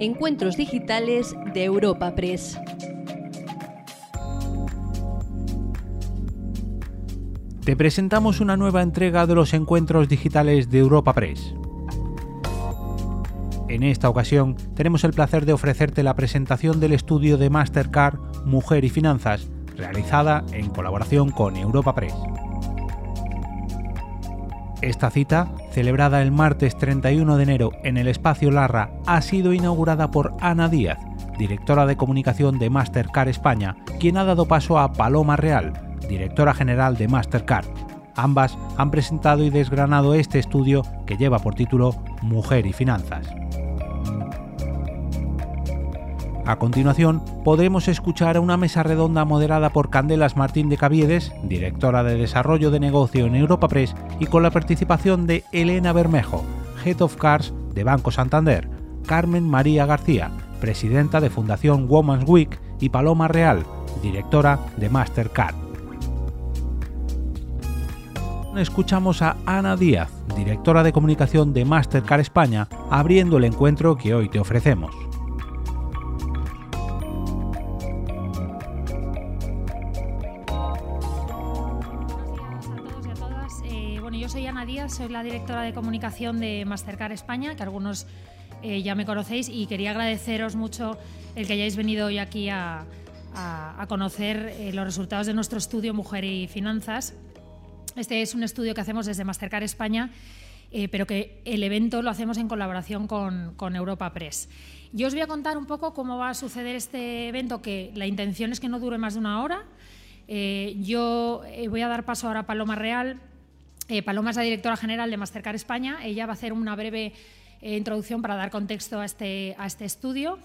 Encuentros Digitales de Europa Press. Te presentamos una nueva entrega de los Encuentros Digitales de Europa Press. En esta ocasión tenemos el placer de ofrecerte la presentación del estudio de Mastercard Mujer y Finanzas, realizada en colaboración con Europa Press. Esta cita, celebrada el martes 31 de enero en el espacio Larra, ha sido inaugurada por Ana Díaz, directora de comunicación de Mastercard España, quien ha dado paso a Paloma Real, directora general de Mastercard. Ambas han presentado y desgranado este estudio que lleva por título Mujer y Finanzas. A continuación, podremos escuchar a una mesa redonda moderada por Candelas Martín de Caviedes, directora de Desarrollo de Negocio en Europa Press, y con la participación de Elena Bermejo, Head of Cars de Banco Santander, Carmen María García, presidenta de Fundación Women's Week, y Paloma Real, directora de Mastercard. Escuchamos a Ana Díaz, directora de comunicación de Mastercard España, abriendo el encuentro que hoy te ofrecemos. Soy la directora de comunicación de Mastercard España, que algunos eh, ya me conocéis, y quería agradeceros mucho el que hayáis venido hoy aquí a, conocer eh, los resultados de nuestro estudio Mujer y Finanzas. Este es un estudio que hacemos desde Mastercard España, eh, pero que el evento lo hacemos en colaboración con, Europa Press. Yo os voy a contar un poco cómo va a suceder este evento, que la intención es que no dure más de una hora. yo voy a dar paso ahora a Paloma Real, eh, Paloma es la directora general de Mastercard España. Ella va a hacer una breve eh, introducción para dar contexto a este, a este, estudio.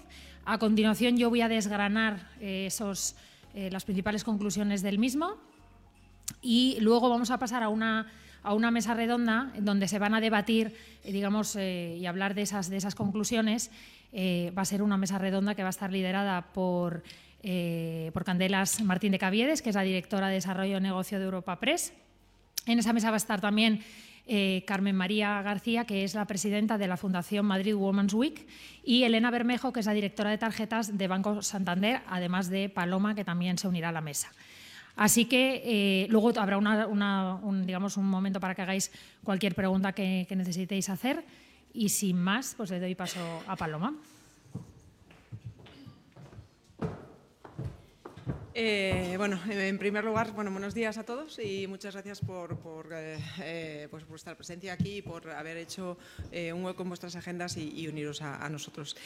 A continuación, yo voy a desgranar eh, esos, las principales conclusiones del mismo y luego vamos a pasar a una, mesa redonda donde se van a debatir digamos, y hablar de esas, conclusiones. va a ser una mesa redonda que va a estar liderada por, por Candelas Martín de Caviedes, que es la directora de Desarrollo de Negocio de Europa Press en esa mesa va a estar también eh, Carmen María García, que es la presidenta de la Fundación Madrid Women's Week, y Elena Bermejo, que es la directora de tarjetas de Banco Santander, además de Paloma, que también se unirá a la mesa. Así que eh, luego habrá un, digamos, un momento para que hagáis cualquier pregunta que, que necesitéis hacer. Y sin más, pues le doy paso a Paloma. Eh, bueno, en primer lugar, bueno, buenos días a todos y muchas gracias por, por, eh, eh, pues vuestra presencia aquí y por haber hecho un hueco en vuestras agendas y, uniros a, nosotros.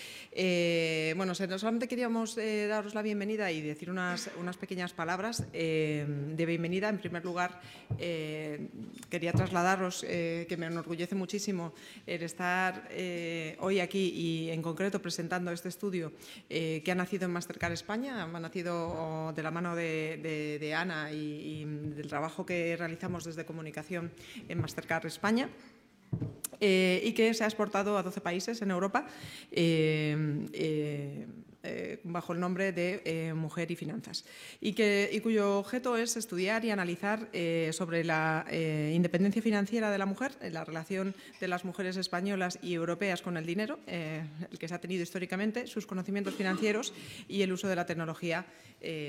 bueno, solamente queríamos daros la bienvenida y decir unas, unas pequeñas palabras de bienvenida. En primer lugar, quería trasladaros que me enorgullece muchísimo el estar hoy aquí y en concreto presentando este estudio que ha nacido en Mastercard España, ha nacido de la mano de, Ana y, del trabajo que realizamos desde comunicación en Mastercard España. Eh, y que se ha exportado a 12 países en Europa. Eh, eh, eh, bajo el nombre de eh, Mujer y Finanzas, y, que, cuyo objeto es estudiar y analizar eh, sobre la independencia financiera de la mujer, la relación de las mujeres españolas y europeas con el dinero, el que se ha tenido históricamente, sus conocimientos financieros y el uso de la tecnología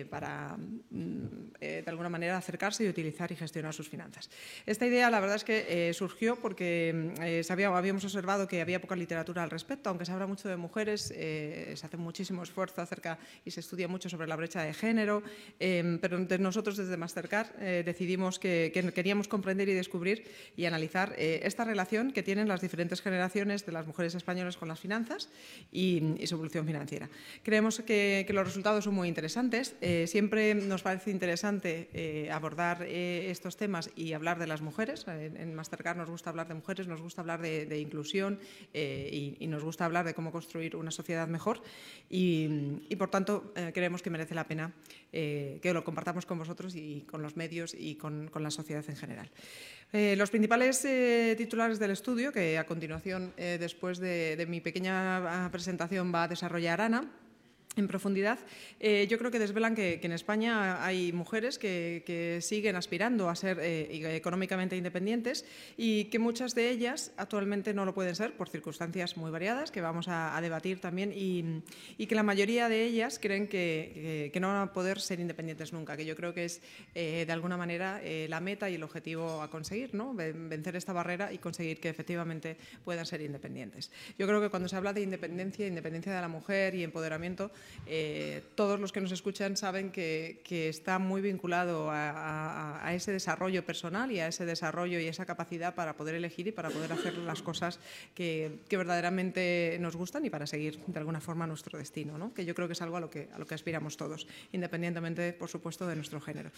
para, mm, de alguna manera, acercarse y utilizar y gestionar sus finanzas. Esta idea, la verdad es que surgió porque mm, habíamos observado que había poca literatura al respecto, aunque se habla mucho de mujeres, se hace muchísimo esfuerzo acerca y se estudia mucho sobre la brecha de género, em, pero nosotros desde Mastercard eh, decidimos que, queríamos comprender y descubrir y analizar eh, esta relación que tienen las diferentes generaciones de las mujeres españolas con las finanzas y, su evolución financiera. Creemos que, los resultados son muy interesantes. Eh, siempre nos parece interesante abordar estos temas y hablar de las mujeres. En, Mastercard nos gusta hablar de mujeres, nos gusta hablar de, inclusión y, y, nos gusta hablar de cómo construir una sociedad mejor. Y, y, por tanto eh, creemos que merece la pena eh, que lo compartamos con vosotros y con los medios y con, la sociedad en general. Eh, los principales titulares del estudio, que a continuación, después de, mi pequeña presentación, va a desarrollar Ana, en profundidad, eh, yo creo que desvelan que, en España hay mujeres que, siguen aspirando a ser eh, económicamente independientes y que muchas de ellas actualmente no lo pueden ser por circunstancias muy variadas que vamos a, debatir también y, que la mayoría de ellas creen que, no van a poder ser independientes nunca, que yo creo que es eh, de alguna manera la meta y el objetivo a conseguir, ¿no? vencer esta barrera y conseguir que efectivamente puedan ser independientes. Yo creo que cuando se habla de independencia, independencia de la mujer y empoderamiento, eh, todos los que nos escuchan saben que, está muy vinculado a, ese desarrollo personal y a ese desarrollo y esa capacidad para poder elegir y para poder hacer las cosas que, verdaderamente nos gustan y para seguir de alguna forma nuestro destino, que yo creo que es algo a lo que aspiramos todos, independientemente, por supuesto, de nuestro género.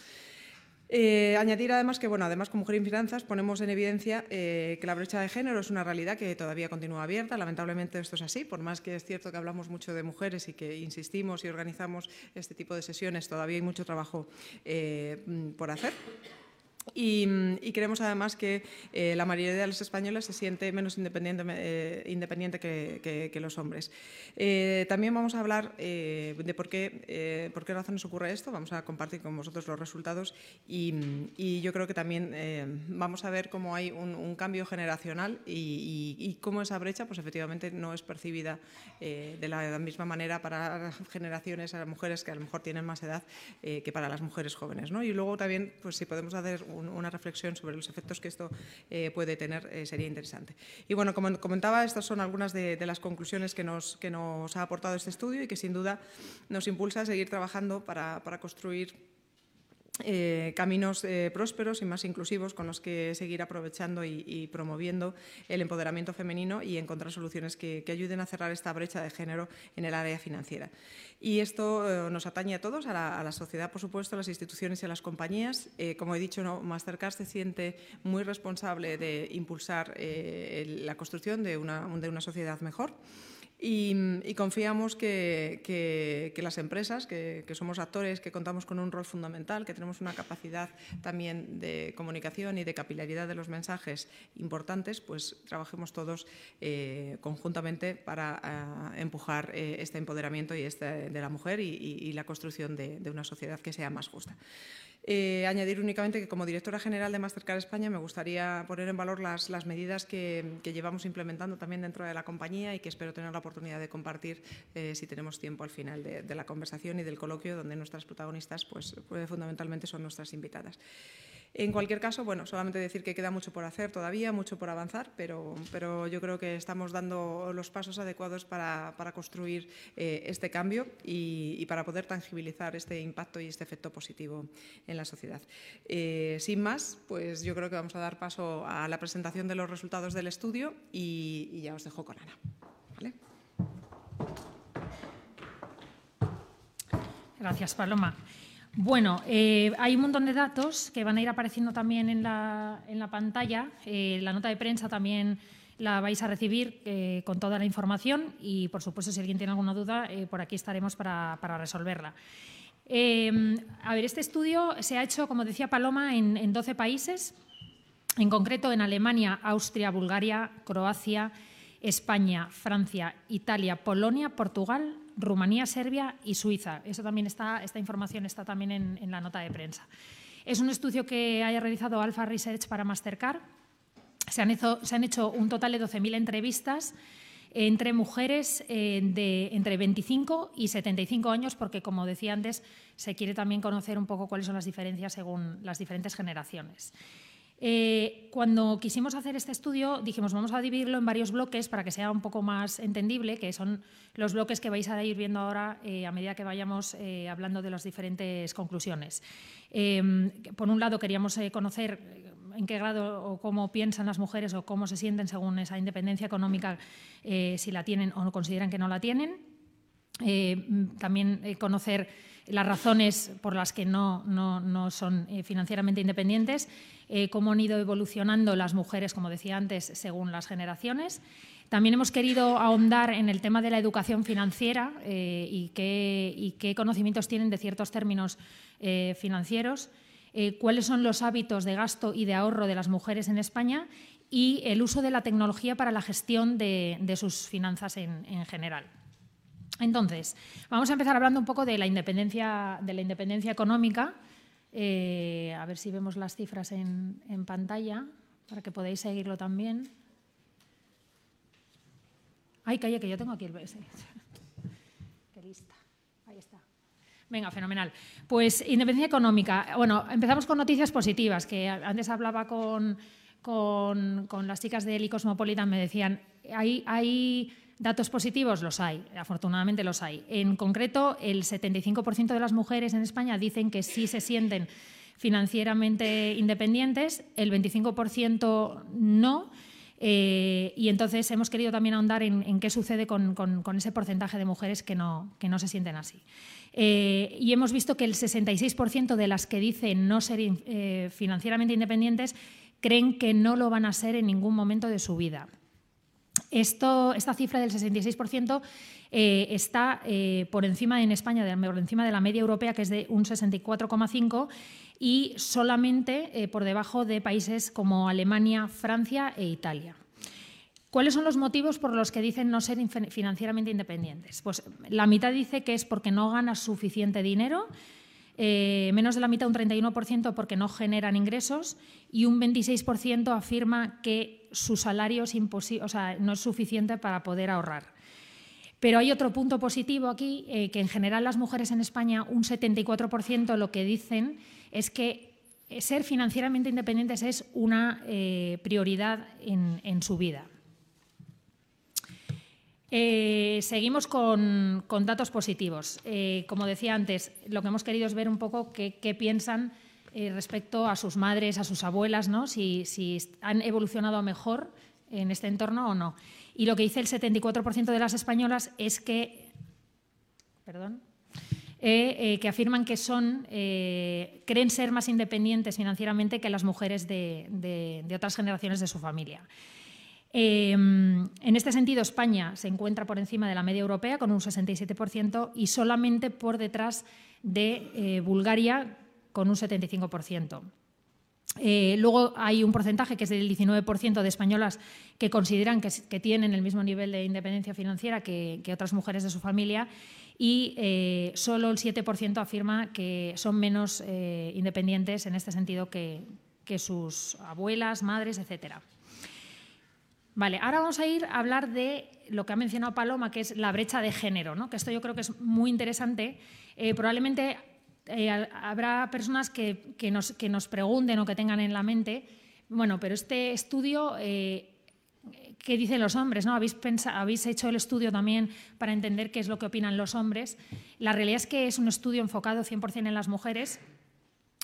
Eh, añadir además que, bueno, además con Mujer en Finanzas ponemos en evidencia eh, que la brecha de género es una realidad que todavía continúa abierta. Lamentablemente esto es así, por más que es cierto que hablamos mucho de mujeres y que insistimos y organizamos este tipo de sesiones, todavía hay mucho trabajo eh, por hacer. Y, creemos además que eh, la mayoría de los españoles se siente menos independiente, eh, independiente que, los hombres. Eh, también vamos a hablar de por qué, por qué razones ocurre esto, vamos a compartir con vosotros los resultados y, yo creo que también vamos a ver cómo hay un, cambio generacional y, cómo esa brecha pues efectivamente no es percibida de la misma manera para generaciones, a mujeres que a lo mejor tienen más edad que para las mujeres jóvenes. ¿no? Y luego también, pues si podemos hacer una reflexión sobre los efectos que esto eh, puede tener eh, sería interesante. Y bueno, como comentaba, estas son algunas de, las conclusiones que nos, que nos ha aportado este estudio y que sin duda nos impulsa a seguir trabajando para, para construir eh, caminos eh, prósperos y más inclusivos con los que seguir aprovechando y, promoviendo el empoderamiento femenino y encontrar soluciones que, ayuden a cerrar esta brecha de género en el área financiera. Y esto eh, nos atañe a todos, a la, sociedad, por supuesto, a las instituciones y a las compañías. como he dicho, ¿no? Mastercard se siente muy responsable de impulsar la construcción de una, de una sociedad mejor. Y, confiamos que, las empresas, que, somos actores, que contamos con un rol fundamental, que tenemos una capacidad también de comunicación y de capilaridad de los mensajes importantes, pues trabajemos todos eh, conjuntamente para eh, empujar eh, este empoderamiento y este de la mujer y, la construcción de una sociedad que sea más justa. Eh, añadir únicamente que como directora general de Mastercard España me gustaría poner en valor las, medidas que, llevamos implementando también dentro de la compañía y que espero tener la oportunidad de compartir eh, si tenemos tiempo al final de, la conversación y del coloquio donde nuestras protagonistas pues, pues fundamentalmente son nuestras invitadas. En cualquier caso, bueno, solamente decir que queda mucho por hacer todavía, mucho por avanzar, pero, pero yo creo que estamos dando los pasos adecuados para, construir eh, este cambio y, para poder tangibilizar este impacto y este efecto positivo en la sociedad. Eh, sin más, pues yo creo que vamos a dar paso a la presentación de los resultados del estudio y, ya os dejo con Ana. Gracias, Paloma. Bueno, eh, hay un montón de datos que van a ir apareciendo también en la, pantalla. Eh, la nota de prensa también la vais a recibir eh, con toda la información y, por supuesto, si alguien tiene alguna duda, por aquí estaremos para, resolverla. a ver, este estudio se ha hecho, como decía Paloma, en, en 12 países, en concreto en Alemania, Austria, Bulgaria, Croacia, España, Francia, Italia, Polonia, Portugal, Rumanía, Serbia y Suiza. Eso también está, esta información está también en, la nota de prensa. Es un estudio que haya realizado Alpha Research para Mastercard. Se han hecho, un total de 12.000 entrevistas entre mujeres eh, de entre 25 y 75 años, porque, como decía antes, se quiere también conocer un poco cuáles son las diferencias según las diferentes generaciones. Eh, cuando quisimos hacer este estudio, dijimos vamos a dividirlo en varios bloques para que sea un poco más entendible, que son los bloques que vais a ir viendo ahora eh, a medida que vayamos eh, hablando de las diferentes conclusiones. por un lado, queríamos conocer en qué grado o cómo piensan las mujeres o cómo se sienten según esa independencia económica, si la tienen o no consideran que no la tienen. también conocer las razones por las que no, no son financieramente independientes eh, cómo han ido evolucionando las mujeres, como decía antes, según las generaciones. También hemos querido ahondar en el tema de la educación financiera eh, y, qué, conocimientos tienen de ciertos términos eh, financieros, cuáles son los hábitos de gasto y de ahorro de las mujeres en España y el uso de la tecnología para la gestión de, sus finanzas en general. Entonces, vamos a empezar hablando un poco de la independencia, de la independencia económica. Eh, a ver si vemos las cifras en, pantalla para que podáis seguirlo también. Ay, calla, que yo tengo aquí el BS. Qué lista. Ahí está. Venga, fenomenal. Pues independencia económica. Bueno, empezamos con noticias positivas, que antes hablaba con, con, con las chicas del Cosmopolitan, me decían, hay, hay datos positivos, los hay, afortunadamente los hay. En concreto, el 75% de las mujeres en España dicen que sí se sienten financieramente independientes, el 25% no. Eh, y entonces hemos querido también ahondar en, qué sucede con, ese porcentaje de mujeres que no, se sienten así. Eh, y hemos visto que el 66% de las que dicen no ser eh, financieramente independientes creen que no lo van a ser en ningún momento de su vida. Esto, esta cifra del 66% está por encima en España, por encima de la media europea, que es de un 64,5%, y solamente eh, por debajo de países como Alemania, Francia e Italia. ¿Cuáles son los motivos por los que dicen no ser financieramente independientes? Pues la mitad dice que es porque no gana suficiente dinero, eh, menos de la mitad, un 31%, porque no generan ingresos y un 26% afirma que su salario es no es suficiente para poder ahorrar. Pero hay otro punto positivo aquí, eh, que en general las mujeres en España, un 74% lo que dicen es que ser financieramente independientes es una eh, prioridad en, su vida. Eh, seguimos con, datos positivos. Eh, como decía antes, lo que hemos querido es ver un poco qué, piensan respecto a sus madres, a sus abuelas, ¿no? si, han evolucionado mejor en este entorno o no. Y lo que dice el 74% de las españolas es que. Perdón. Eh, eh, que afirman que son, eh, creen ser más independientes financieramente que las mujeres de, otras generaciones de su familia. En este sentido, España se encuentra por encima de la media europea con un 67% y solamente por detrás de Bulgaria con un 75%. luego hay un porcentaje que es del 19% de españolas que consideran que, tienen el mismo nivel de independencia financiera que otras mujeres de su familia y eh, solo el 7% afirma que son menos eh, independientes en este sentido que, sus abuelas, madres, etc. Vale, ahora vamos a ir a hablar de lo que ha mencionado Paloma, que es la brecha de género, ¿no? que esto yo creo que es muy interesante. Eh, probablemente habrá personas que, nos, que, nos, pregunten o que tengan en la mente, bueno, pero este estudio qué dicen los hombres, ¿no? Habéis, habéis hecho el estudio también para entender qué es lo que opinan los hombres. La realidad es que es un estudio enfocado 100% en las mujeres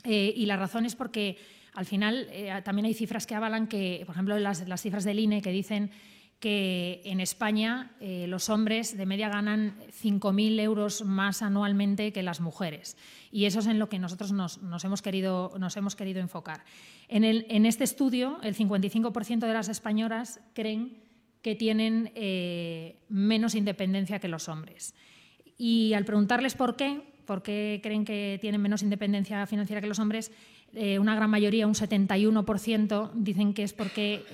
eh, y la razón es porque al final eh, también hay cifras que avalan que, por ejemplo, las, cifras del INE que dicen que en España eh, los hombres de media ganan 5.000 euros más anualmente que las mujeres. Y eso es en lo que nosotros nos, hemos, querido, nos hemos, querido, enfocar. En, este estudio, el 55% de las españolas creen que tienen eh, menos independencia que los hombres. Y al preguntarles por qué, por qué creen que tienen menos independencia financiera que los hombres, eh, una gran mayoría, un 71%, dicen que es porque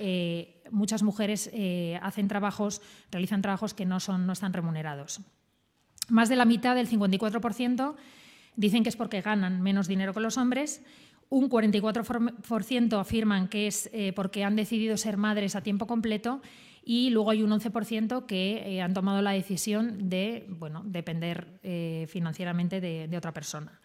muchas mujeres eh, hacen trabajos, realizan trabajos que no, son, no están remunerados. Más de la mitad, del 54%, dicen que es porque ganan menos dinero que los hombres. Un 44% afirman que es eh, porque han decidido ser madres a tiempo completo y luego hay un 11% que eh, han tomado la decisión de bueno, depender financieramente de, otra persona.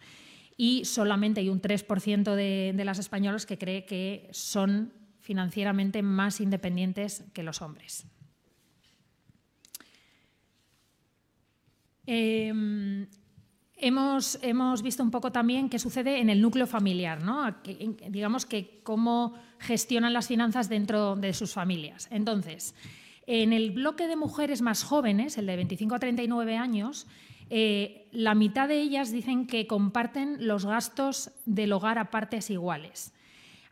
Y solamente hay un 3% de, de las españolas que cree que son financieramente más independientes que los hombres. Em, hemos, hemos, visto un poco también qué sucede en el núcleo familiar, ¿no? digamos que cómo gestionan las finanzas dentro de sus familias. Entonces, en el bloque de mujeres más jóvenes, el de 25 a 39 años, eh, la mitad de ellas dicen que comparten los gastos del hogar a partes iguales.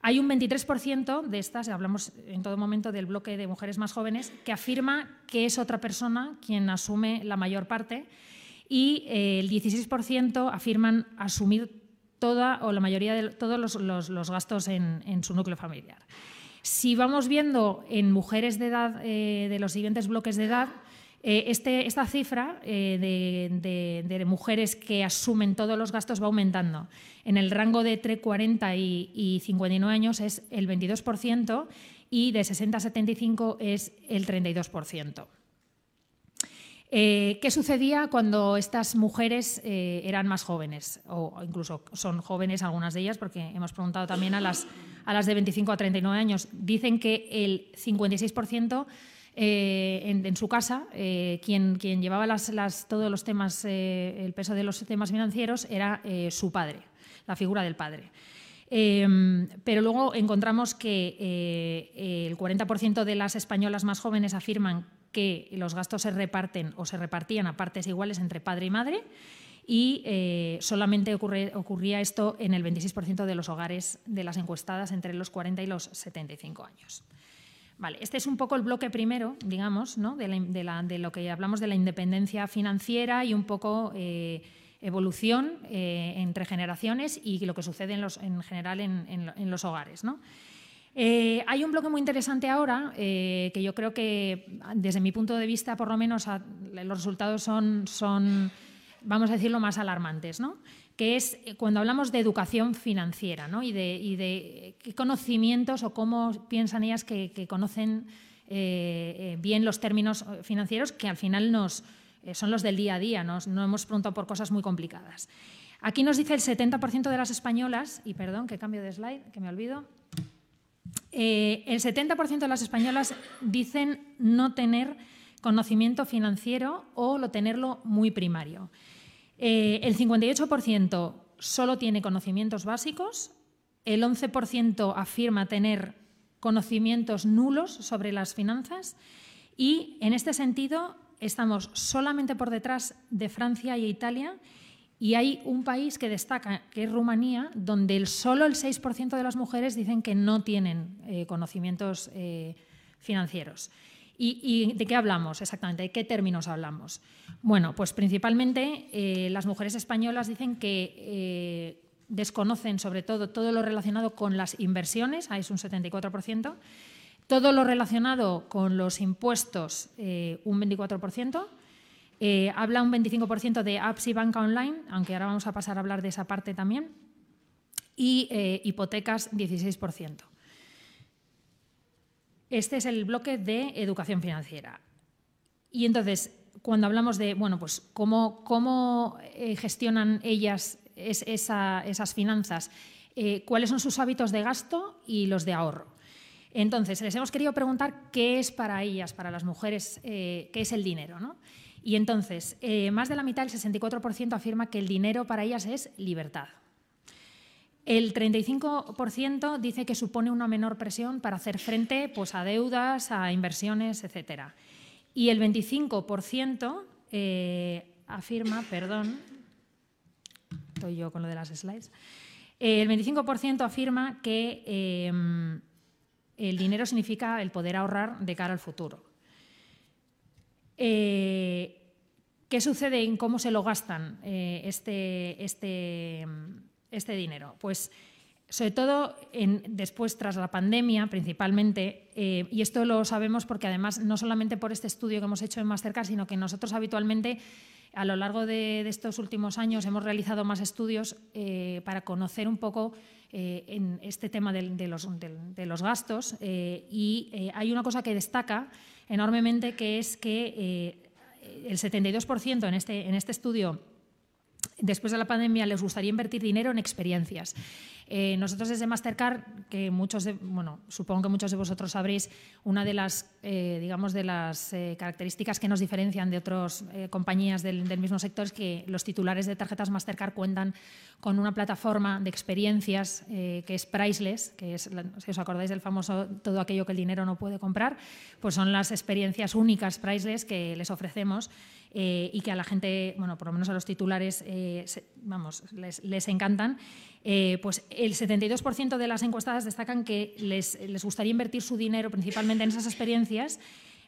Hay un 23% de estas, hablamos en todo momento del bloque de mujeres más jóvenes, que afirma que es otra persona quien asume la mayor parte y eh, el 16% afirman asumir toda o la mayoría de todos los, gastos en, su núcleo familiar. Si vamos viendo en mujeres de edad, eh, de los siguientes bloques de edad, Este, esta cifra de, mujeres que asumen todos los gastos va aumentando. En el rango de entre 40 y, y 59 años es el 22% y de 60 a 75 es el 32%. Eh, ¿Qué sucedía cuando estas mujeres eh, eran más jóvenes? O incluso son jóvenes algunas de ellas, porque hemos preguntado también a las de 25 a 39 años. Dicen que el 56% eh, en, su casa, quien, quien, llevaba las, todos los temas, el peso de los temas financieros era su padre, la figura del padre. pero luego encontramos que el 40% de las españolas más jóvenes afirman que los gastos se reparten o se repartían a partes iguales entre padre y madre y eh, solamente ocurría esto en el 26% de los hogares de las encuestadas entre los 40 y los 75 años. Este es un poco el bloque primero, digamos, de, lo que hablamos de la independencia financiera y un poco eh, evolución eh, entre generaciones y lo que sucede en, general en, los hogares. Eh, hay un bloque muy interesante ahora que yo creo que, desde mi punto de vista, por lo menos, los resultados son, vamos a decirlo, más alarmantes. Que es eh, cuando hablamos de educación financiera ¿no? y, de, qué conocimientos o cómo piensan ellas que, conocen bien los términos financieros que al final son los del día a día, no hemos preguntado por cosas muy complicadas. Aquí nos dice el 70% de las españolas, y perdón, que cambio de slide, que me olvido, eh, el 70% de las españolas dicen no tener conocimiento financiero o lo tenerlo muy primario. Eh, el 58% solo tiene conocimientos básicos, el 11% afirma tener conocimientos nulos sobre las finanzas y en este sentido estamos solamente por detrás de Francia y Italia y hay un país que destaca, que es Rumanía, donde solo el 6% de las mujeres dicen que no tienen eh, conocimientos eh, financieros. ¿Y, de qué hablamos exactamente? ¿De qué términos hablamos? Bueno, pues principalmente eh, las mujeres españolas dicen que desconocen sobre todo todo lo relacionado con las inversiones, ahí es un 74%, todo lo relacionado con los impuestos, un 24%, eh, habla un 25% de apps y banca online, aunque ahora vamos a pasar a hablar de esa parte también, y eh, hipotecas 16%. Este es el bloque de educación financiera. Y entonces, cuando hablamos de bueno, pues cómo, cómo eh, gestionan ellas esas finanzas, cuáles son sus hábitos de gasto y los de ahorro. Entonces, les hemos querido preguntar qué es para ellas, para las mujeres, qué es el dinero. ¿no? Y entonces, eh, más de la mitad, el 64%, afirma que el dinero para ellas es libertad. El 35% dice que supone una menor presión para hacer frente pues, a deudas, a inversiones, etc. Y el 25% eh, afirma, perdón, estoy yo con lo de las slides, eh, el 25% afirma que el dinero significa el poder ahorrar de cara al futuro. Eh, ¿Qué sucede en cómo se lo gastan eh, este, este, este, dinero? Pues sobre todo después, tras la pandemia, principalmente, eh, y esto lo sabemos porque además no solamente por este estudio que hemos hecho en Mastercard, sino que nosotros habitualmente a lo largo de, estos últimos años hemos realizado más estudios para conocer un poco en este tema de, los, gastos y hay una cosa que destaca enormemente, que es que eh, el 72% en este, en este estudio después de la pandemia les gustaría invertir dinero en experiencias. Eh, nosotros desde Mastercard, que muchos, de, bueno, supongo que muchos de vosotros sabréis, una de las, eh, digamos, de las eh, características que nos diferencian de otras compañías del, mismo sector es que los titulares de tarjetas Mastercard cuentan con una plataforma de experiencias que es priceless, que es, si os acordáis del famoso todo aquello que el dinero no puede comprar, pues son las experiencias únicas priceless que les ofrecemos y que a la gente, bueno, por lo menos a los titulares, vamos, les, encantan. Pues el 72% de las encuestadas destacan que les, gustaría invertir su dinero principalmente en esas experiencias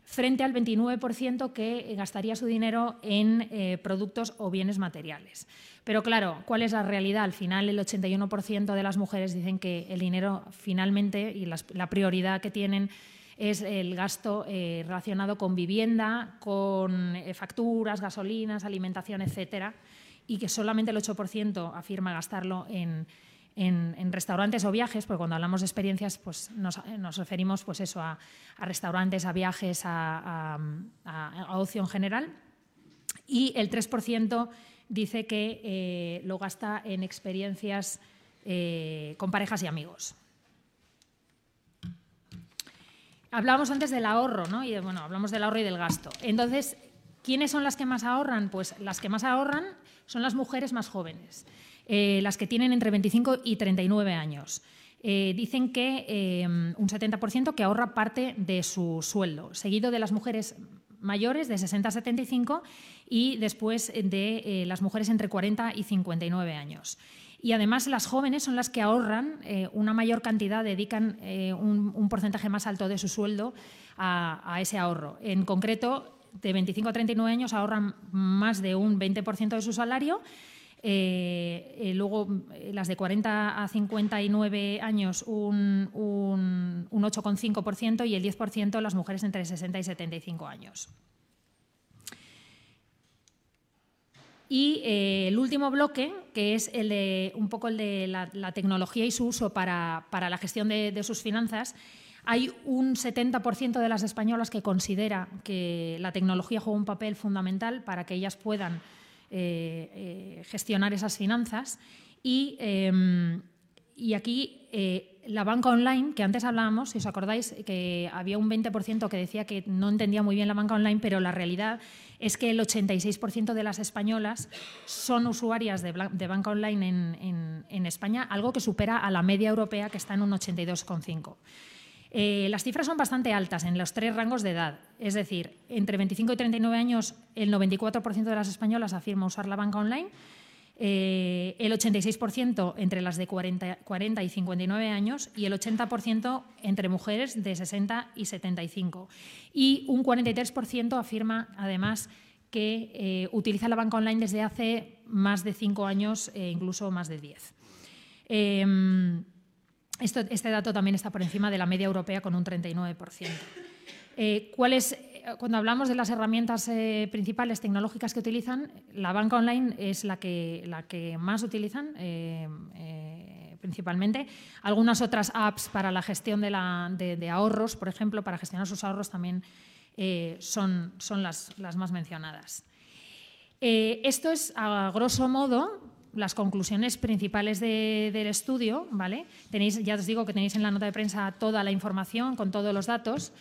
frente al 29% que gastaría su dinero en eh, productos o bienes materiales. Pero claro, ¿cuál es la realidad? Al final el 81% de las mujeres dicen que el dinero finalmente y la prioridad que tienen es el gasto eh, relacionado con vivienda, con eh, facturas, gasolinas, alimentación, etcétera, y que solamente el 8% afirma gastarlo en, restaurantes o viajes, porque cuando hablamos de experiencias pues nos, referimos pues eso, a, restaurantes, a viajes, a, ocio en general. Y el 3% dice que eh, lo gasta en experiencias con parejas y amigos. Hablábamos antes del ahorro, ¿no? Y bueno, hablamos del ahorro y del gasto. Entonces, ¿quiénes son las que más ahorran? Pues las que más ahorran son las mujeres más jóvenes, eh, las que tienen entre 25 y 39 años. Eh, dicen que eh, un 70% que ahorra parte de su sueldo, seguido de las mujeres mayores de 60 a 75 y después de las mujeres entre 40 y 59 años. Y además las jóvenes son las que ahorran una mayor cantidad, dedican un, porcentaje más alto de su sueldo a, ese ahorro. En concreto, de 25 a 39 años ahorran más de un 20% de su salario. Eh, luego, las de 40 a 59 años, un, un 8,5% y el 10% las mujeres entre 60 y 75 años. Y eh, el último bloque, que es el de, un poco el de la, tecnología y su uso para, la gestión de, sus finanzas, hay un 70% de las españolas que considera que la tecnología juega un papel fundamental para que ellas puedan eh, eh, gestionar esas finanzas. Y, em, y aquí la banca online, que antes hablábamos, si os acordáis, que había un 20% que decía que no entendía muy bien la banca online, pero la realidad es que el 86% de las españolas son usuarias de, banca online en, España, algo que supera a la media europea, que está en un 82,5%. Eh, las cifras son bastante altas en los tres rangos de edad, es decir, entre 25 y 39 años el 94% de las españolas afirma usar la banca online, eh, el 86% entre las de 40, 40, y 59 años y el 80% entre mujeres de 60 y 75. Y un 43% afirma además que eh, utiliza la banca online desde hace más de 5 años, e incluso más de 10. Este dato también está por encima de la media europea con un 39%. Eh, ¿Cuál es cuando hablamos de las herramientas eh, principales tecnológicas que utilizan, la banca online es la que, la que más utilizan eh, eh, principalmente. Algunas otras apps para la gestión de, ahorros, por ejemplo, para gestionar sus ahorros también son, son las, las, más mencionadas. esto es, a grosso modo, las conclusiones principales del estudio, ¿vale? Tenéis, ya os digo que tenéis en la nota de prensa toda la información con todos los datos.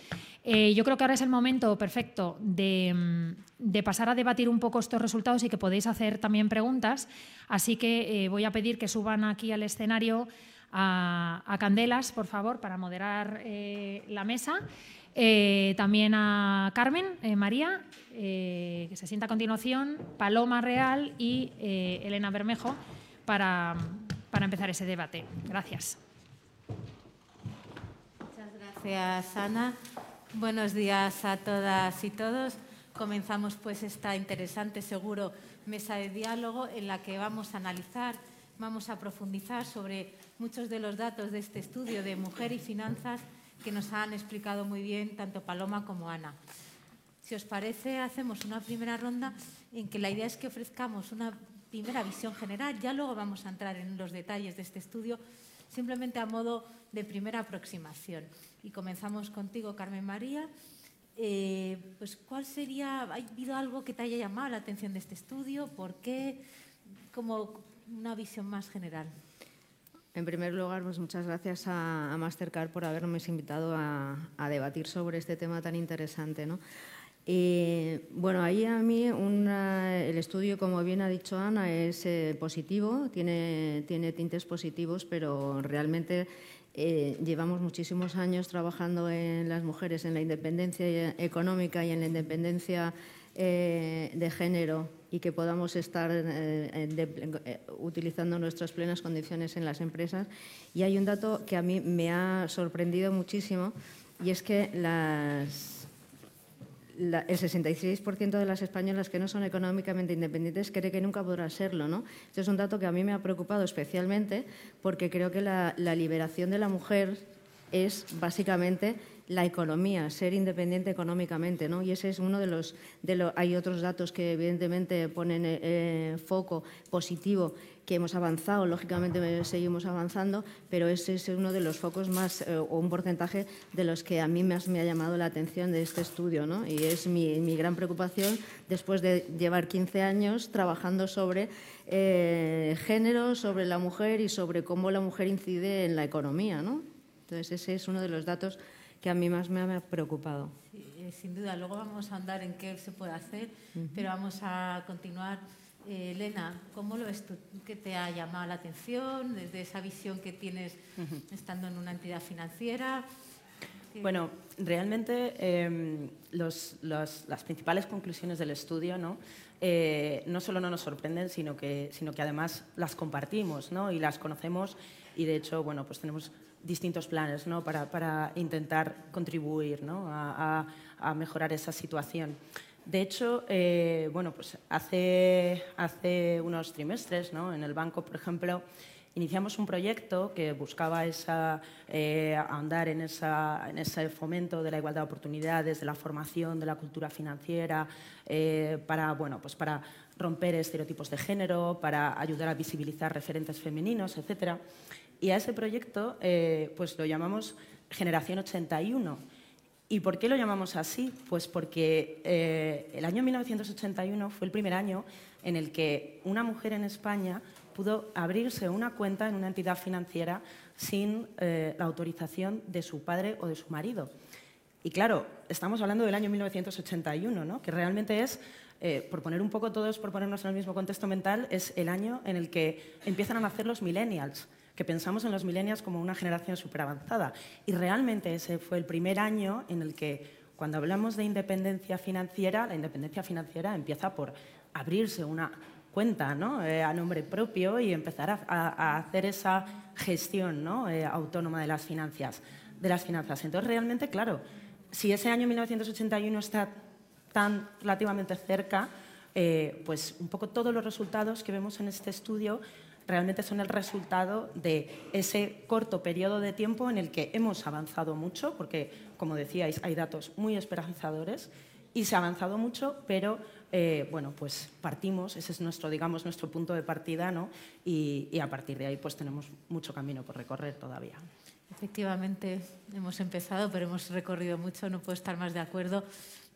Eh, yo creo que ahora es el momento perfecto de, pasar a debatir un poco estos resultados y que podéis hacer también preguntas. Así que eh, voy a pedir que suban aquí al escenario a, Candelas, por favor, para moderar eh, la mesa. También a Carmen, María, que se sienta a continuación, Paloma Real y Elena Bermejo para, para empezar ese debate. Gracias. Muchas gracias, Ana. Buenos días a todas y todos. Comenzamos pues esta interesante, seguro, mesa de diálogo en la que vamos a analizar, vamos a profundizar sobre muchos de los datos de este estudio de mujer y finanzas que nos han explicado muy bien tanto Paloma como Ana. Si os parece, hacemos una primera ronda en que la idea es que ofrezcamos una primera visión general, ya luego vamos a entrar en los detalles de este estudio, simplemente a modo de primera aproximación. Y comenzamos contigo, Carmen María. Eh, pues, ¿Cuál sería, ha habido algo que te haya llamado la atención de este estudio? ¿Por qué? Como una visión más general. En primer lugar, pues muchas gracias a, Mastercard por haberme invitado a, debatir sobre este tema tan interesante. ¿no? Eh, bueno, ahí a mí el estudio, como bien ha dicho Ana, es eh, positivo, tiene, tintes positivos, pero realmente eh, llevamos muchísimos años trabajando en las mujeres, en la independencia económica y en la independencia de género y que podamos estar utilizando nuestras plenas condiciones en las empresas. Y hay un dato que a mí me ha sorprendido muchísimo y es que el 66% de las españolas que no son económicamente independientes cree que nunca podrá serlo. ¿no? Este es un dato que a mí me ha preocupado especialmente porque creo que la, liberación de la mujer es básicamente la economía, ser independiente económicamente, ¿no? Y ese es uno de los, de hay otros datos que evidentemente ponen eh, foco positivo que hemos avanzado, lógicamente seguimos avanzando, pero ese es uno de los focos más, eh, o un porcentaje de los que a mí me ha llamado la atención de este estudio, ¿no? Y es mi, mi gran preocupación después de llevar 15 años trabajando sobre eh, género, sobre la mujer y sobre cómo la mujer incide en la economía, ¿no? Entonces ese es uno de los datos que a mí más me ha preocupado. Eh, sin duda, luego vamos a andar en qué se puede hacer, pero vamos a continuar. Eh, Elena, ¿cómo lo ves tú? ¿Qué te ha llamado la atención desde esa visión que tienes estando en una entidad financiera? Bueno, realmente em, las principales conclusiones del estudio ¿no? Eh, no solo no nos sorprenden, sino que, sino que además las compartimos ¿no? y las conocemos y de hecho bueno, pues tenemos distintos planes ¿no? para, para, intentar contribuir ¿no? a, a, mejorar esa situación. De hecho, eh, bueno, pues hace, hace unos trimestres ¿no? en el banco, por ejemplo, iniciamos un proyecto que buscaba esa, eh, ahondar en, esa, en, ese fomento de la igualdad de oportunidades, de la formación, de la cultura financiera, eh, para, bueno, pues para romper estereotipos de género, para ayudar a visibilizar referentes femeninos, etcétera. Y a ese proyecto eh, pues lo llamamos Generación 81. ¿Y por qué lo llamamos así? Pues porque eh, el año 1981 fue el primer año en el que una mujer en España pudo abrirse una cuenta en una entidad financiera sin eh, la autorización de su padre o de su marido. Y claro, estamos hablando del año 1981, ¿no? que realmente es, por poner un poco todos, por ponernos en el mismo contexto mental, es el año en el que empiezan a nacer los millennials que pensamos en los millennials como una generación súper avanzada. Y realmente ese fue el primer año en el que, cuando hablamos de independencia financiera, la independencia financiera empieza por abrirse una cuenta. Eh, a nombre propio y empezar a, hacer esa gestión ¿no? Eh, autónoma de las, finanzas, de las finanzas. Entonces, realmente, claro, si ese año 1981 está tan relativamente cerca, eh, pues un poco todos los resultados que vemos en este estudio realmente son el resultado de ese corto periodo de tiempo en el que hemos avanzado mucho, porque, como decíais, hay datos muy esperanzadores y se ha avanzado mucho, pero eh, bueno, pues partimos, ese es nuestro, digamos, nuestro punto de partida, ¿no? Y, a partir de ahí, pues tenemos mucho camino por recorrer todavía. Efectivamente, hemos empezado, pero hemos recorrido mucho, no puedo estar más de acuerdo.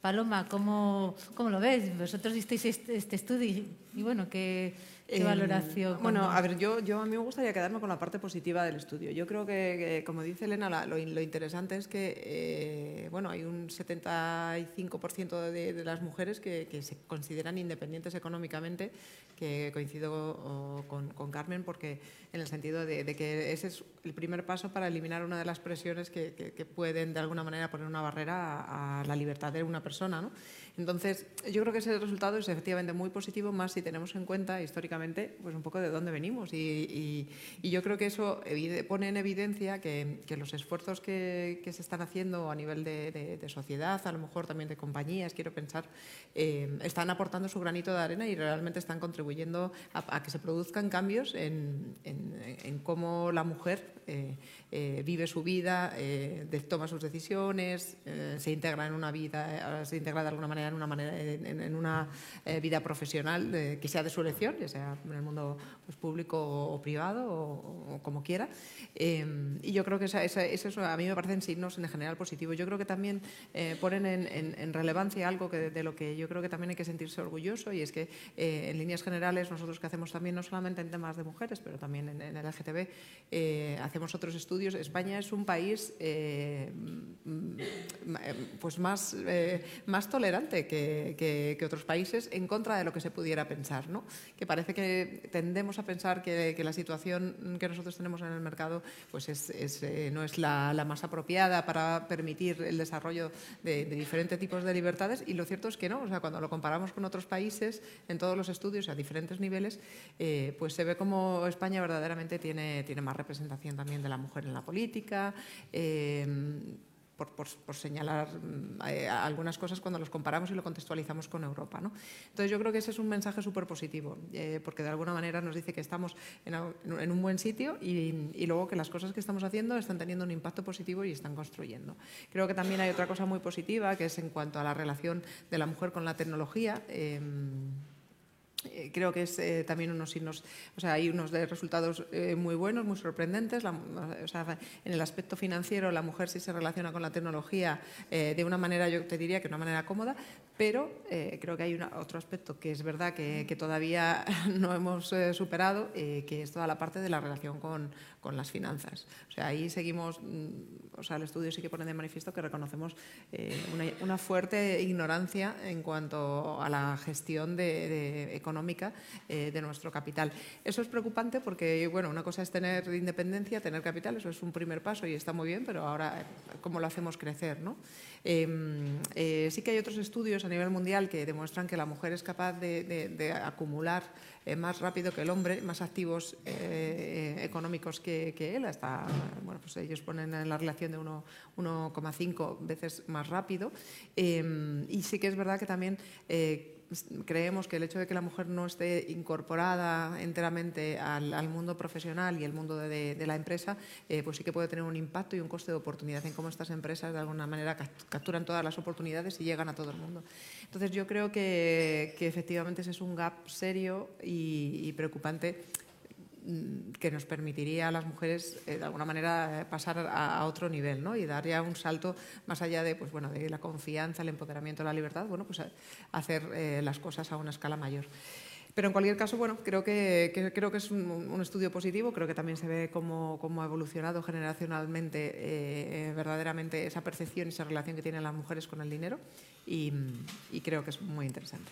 Paloma, ¿cómo, cómo lo ves? Vosotros visteis este, este estudio y, bueno, ¿qué, qué em, valoración? bueno, a ver, yo, yo a mí me gustaría quedarme con la parte positiva del estudio. Yo creo que, como dice Elena, lo, interesante es que eh, bueno, hay un 75% de, de, las mujeres que, que, se consideran independientes económicamente, que coincido con, con Carmen, porque en el sentido de, que ese es el primer paso para eliminar una de las presiones que, que pueden de alguna manera poner una barrera a, a la libertad de una persona. ¿no? Entonces, yo creo que ese resultado es efectivamente muy positivo, más si tenemos en cuenta históricamente pues un poco de dónde venimos. Y, yo creo que eso pone en evidencia que, los esfuerzos que, se están haciendo a nivel de, sociedad, a lo mejor también de compañías, quiero pensar, eh, están aportando su granito de arena y realmente están contribuyendo a, que se produzcan cambios en, cómo la mujer eh, eh, vive su vida, toma sus decisiones, se integra en una vida, se integra de alguna manera en una, manera, en, una eh, vida profesional que sea de su elección, ya sea en el mundo pues, público o, privado o, como quiera. Y yo creo que esa, eso a mí me parecen signos en general positivos. Yo creo que también eh, ponen en, relevancia algo que, de lo que yo creo que también hay que sentirse orgulloso y es que en líneas generales nosotros que hacemos también no solamente en temas de mujeres, pero también en, el LGTB, hacemos otros estudios. España es un país pues más, más tolerante que, otros países en contra de lo que se pudiera pensar. ¿no? Que parece que tendemos a pensar que, la situación que nosotros tenemos en el mercado pues es, eh, no es la, más apropiada para permitir el desarrollo de, diferentes tipos de libertades y lo cierto es que no. O sea, cuando lo comparamos con otros países en todos los estudios a diferentes niveles, eh, pues se ve como España verdaderamente tiene, tiene más representación también de la mujer en la política. Eh, por, señalar mm, eh, algunas cosas cuando los comparamos y lo contextualizamos con Europa. ¿no? Entonces yo creo que ese es un mensaje súper positivo, eh, porque de alguna manera nos dice que estamos en, un buen sitio y, luego que las cosas que estamos haciendo están teniendo un impacto positivo y están construyendo. Creo que también hay otra cosa muy positiva, que es en cuanto a la relación de la mujer con la tecnología. Em, creo que es eh, también unos signos, o sea, hay unos resultados eh, muy buenos, muy sorprendentes. o sea, en el aspecto financiero, la mujer sí se relaciona con la tecnología de una manera, yo te diría que de una manera cómoda, pero creo que hay otro aspecto que es verdad que, que todavía no hemos superado, que es toda la parte de la relación con, con las finanzas. O sea, ahí seguimos, mm, o sea, el estudio sí que pone de manifiesto que reconocemos eh, una, fuerte ignorancia en cuanto a la gestión económica eh, de nuestro capital. Eso es preocupante porque, bueno, una cosa es tener independencia, tener capital, eso es un primer paso y está muy bien, pero ahora, ¿cómo lo hacemos crecer? ¿no? Em, eh, sí que hay otros estudios a nivel mundial que demuestran que la mujer es capaz de, acumular eh, más rápido que el hombre, más activos eh, económicos que, él. Hasta, bueno, pues ellos ponen en la relación de 1,5 veces más rápido. Em, y sí que es verdad que también creemos que el hecho de que la mujer no esté incorporada enteramente al, mundo profesional y el mundo de, la empresa, eh, pues sí que puede tener un impacto y un coste de oportunidad en cómo estas empresas de alguna manera capturan todas las oportunidades y llegan a todo el mundo. Entonces yo creo que, efectivamente ese es un gap serio y preocupante que nos permitiría a las mujeres eh, de alguna manera pasar a, otro nivel ¿no? y dar ya un salto más allá de, pues, bueno, de la confianza, el empoderamiento, la libertad, bueno, pues hacer eh, las cosas a una escala mayor. Pero en cualquier caso, bueno, creo que, creo que es un, estudio positivo, creo que también se ve cómo, cómo ha evolucionado generacionalmente eh, verdaderamente esa percepción y esa relación que tienen las mujeres con el dinero y creo que es muy interesante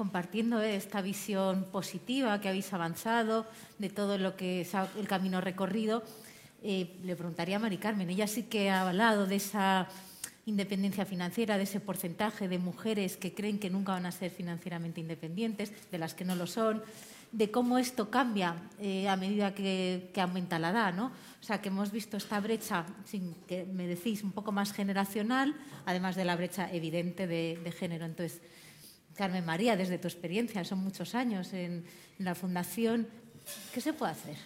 compartiendo esta visión positiva que habéis avanzado, de todo lo que es el camino recorrido. Eh, le preguntaría a Mari Carmen, ella sí que ha hablado de esa independencia financiera, de ese porcentaje de mujeres que creen que nunca van a ser financieramente independientes, de las que no lo son, de cómo esto cambia eh, a medida que, aumenta la edad, ¿no? O sea, que hemos visto esta brecha, sin que me decís, un poco más generacional, además de la brecha evidente de, de género. Entonces, Carmen María, desde tu experiencia, son muchos años en, la Fundación, ¿qué se puede hacer?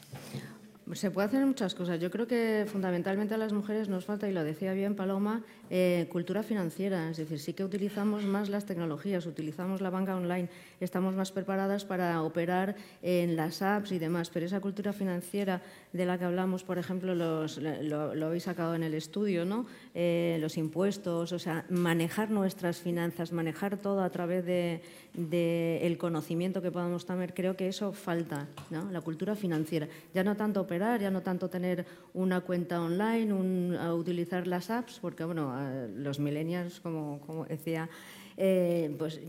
Se puede hacer muchas cosas. Yo creo que fundamentalmente a las mujeres nos falta, y lo decía bien Paloma, eh, cultura financiera. Es decir, sí que utilizamos más las tecnologías, utilizamos la banca online, estamos más preparadas para operar en las apps y demás, pero esa cultura financiera de la que hablamos, por ejemplo, los, lo, habéis sacado en el estudio, ¿no? Eh, los impuestos, o sea, manejar nuestras finanzas, manejar todo a través del de, el conocimiento que podamos tener, creo que eso falta, ¿no? la cultura financiera. Ya no tanto operar, ya no tanto tener una cuenta online, un, utilizar las apps, porque bueno, los millennials, como, como decía, eh, pues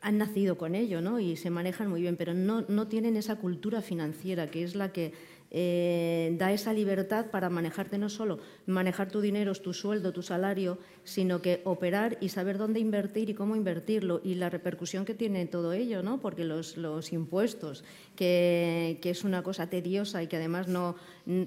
han nacido con ello ¿no? y se manejan muy bien, pero no, no tienen esa cultura financiera que es la que eh, da esa libertad para manejarte no solo manejar tu dinero, tu sueldo, tu salario, sino que operar y saber dónde invertir y cómo invertirlo y la repercusión que tiene todo ello, ¿no? porque los, impuestos, que, que, es una cosa tediosa y que además no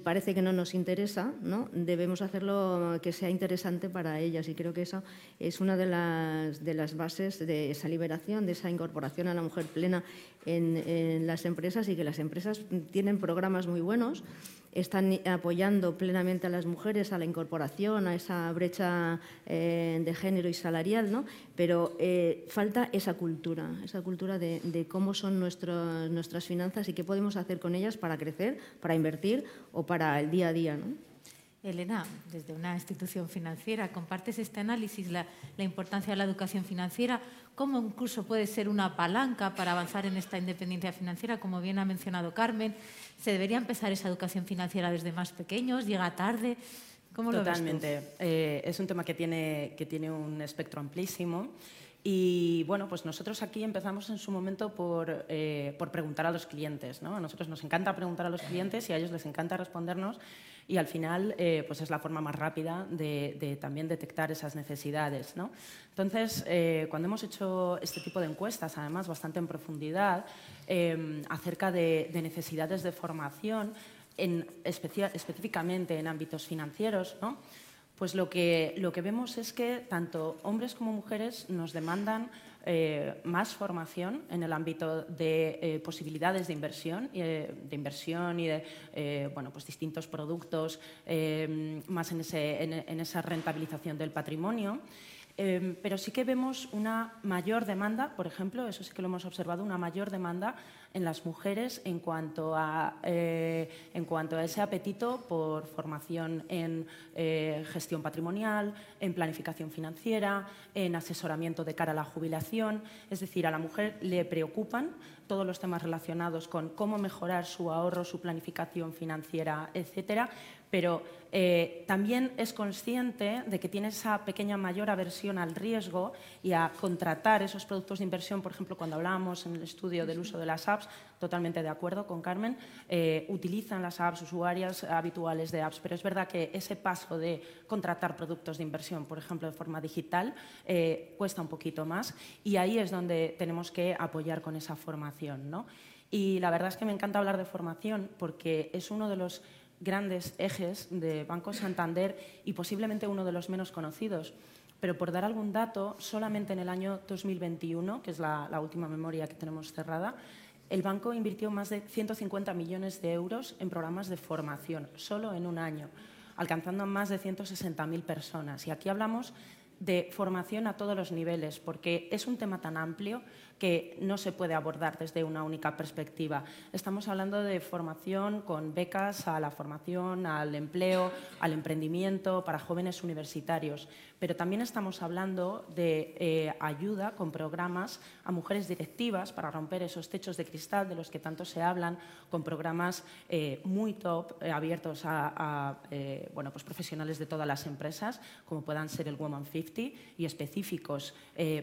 parece que no nos interesa, ¿no? debemos hacerlo que sea interesante para ellas y creo que eso es una de las, de las bases de esa liberación, de esa incorporación a la mujer plena en, las empresas y que las empresas tienen programas muy buenos están apoyando plenamente a las mujeres a la incorporación, a esa brecha eh, de género y salarial, ¿no? pero eh, falta esa cultura, esa cultura de, cómo son nuestras finanzas y qué podemos hacer con ellas para crecer, para invertir o para el día a día. ¿no? Elena, desde una institución financiera, compartes este análisis, la, la, importancia de la educación financiera, cómo incluso puede ser una palanca para avanzar en esta independencia financiera, como bien ha mencionado Carmen. ¿Se debería empezar esa educación financiera desde más pequeños? ¿Llega tarde? ¿Cómo Totalmente. Lo ves eh, es un tema que tiene, que tiene un espectro amplísimo. Y bueno, pues nosotros aquí empezamos en su momento por, eh, por preguntar a los clientes. ¿no? A nosotros nos encanta preguntar a los clientes y a ellos les encanta respondernos y al final eh, pues es la forma más rápida de, también detectar esas necesidades. ¿no? Entonces, eh, cuando hemos hecho este tipo de encuestas, además bastante en profundidad, em, acerca de, necesidades de formación, en específicamente en ámbitos financieros, ¿no? Pues lo que, lo que vemos es que tanto hombres como mujeres nos demandan eh, más formación en el ámbito de eh, posibilidades de inversión, eh, de inversión y de bueno, pues distintos productos, más en, ese, en esa rentabilización del patrimonio. Em, pero sí que vemos una mayor demanda, por ejemplo, eso sí que lo hemos observado, una mayor demanda en las mujeres en cuanto a, eh, ese apetito por formación en eh, gestión patrimonial, en planificación financiera, en asesoramiento de cara a la jubilación. Es decir, a la mujer le preocupan todos los temas relacionados con cómo mejorar su ahorro, su planificación financiera, etcétera, pero eh, también es consciente de que tiene esa pequeña mayor aversión al riesgo y a contratar esos productos de inversión, por ejemplo, cuando hablábamos en el estudio del uso de las apps, totalmente de acuerdo con Carmen, eh, utilizan las apps usuarias habituales de apps, pero es verdad que ese paso de contratar productos de inversión, por ejemplo, de forma digital, eh, cuesta un poquito más y ahí es donde tenemos que apoyar con esa formación. ¿no? Y la verdad es que me encanta hablar de formación porque es uno de los grandes ejes de Banco Santander y posiblemente uno de los menos conocidos. Pero por dar algún dato, solamente en el año 2021, que es la, última memoria que tenemos cerrada, el banco invirtió más de 150 millones de euros en programas de formación, solo en un año, alcanzando a más de 160.000 personas. Y aquí hablamos de formación a todos los niveles, porque es un tema tan amplio que no se puede abordar desde una única perspectiva. Estamos hablando de formación con becas a la formación, al empleo, al emprendimiento para jóvenes universitarios, pero también estamos hablando de eh, ayuda con programas a mujeres directivas para romper esos techos de cristal de los que tanto se hablan, con programas eh, muy top eh, abiertos a, bueno, pues profesionales de todas las empresas, como puedan ser el Woman 50, y específicos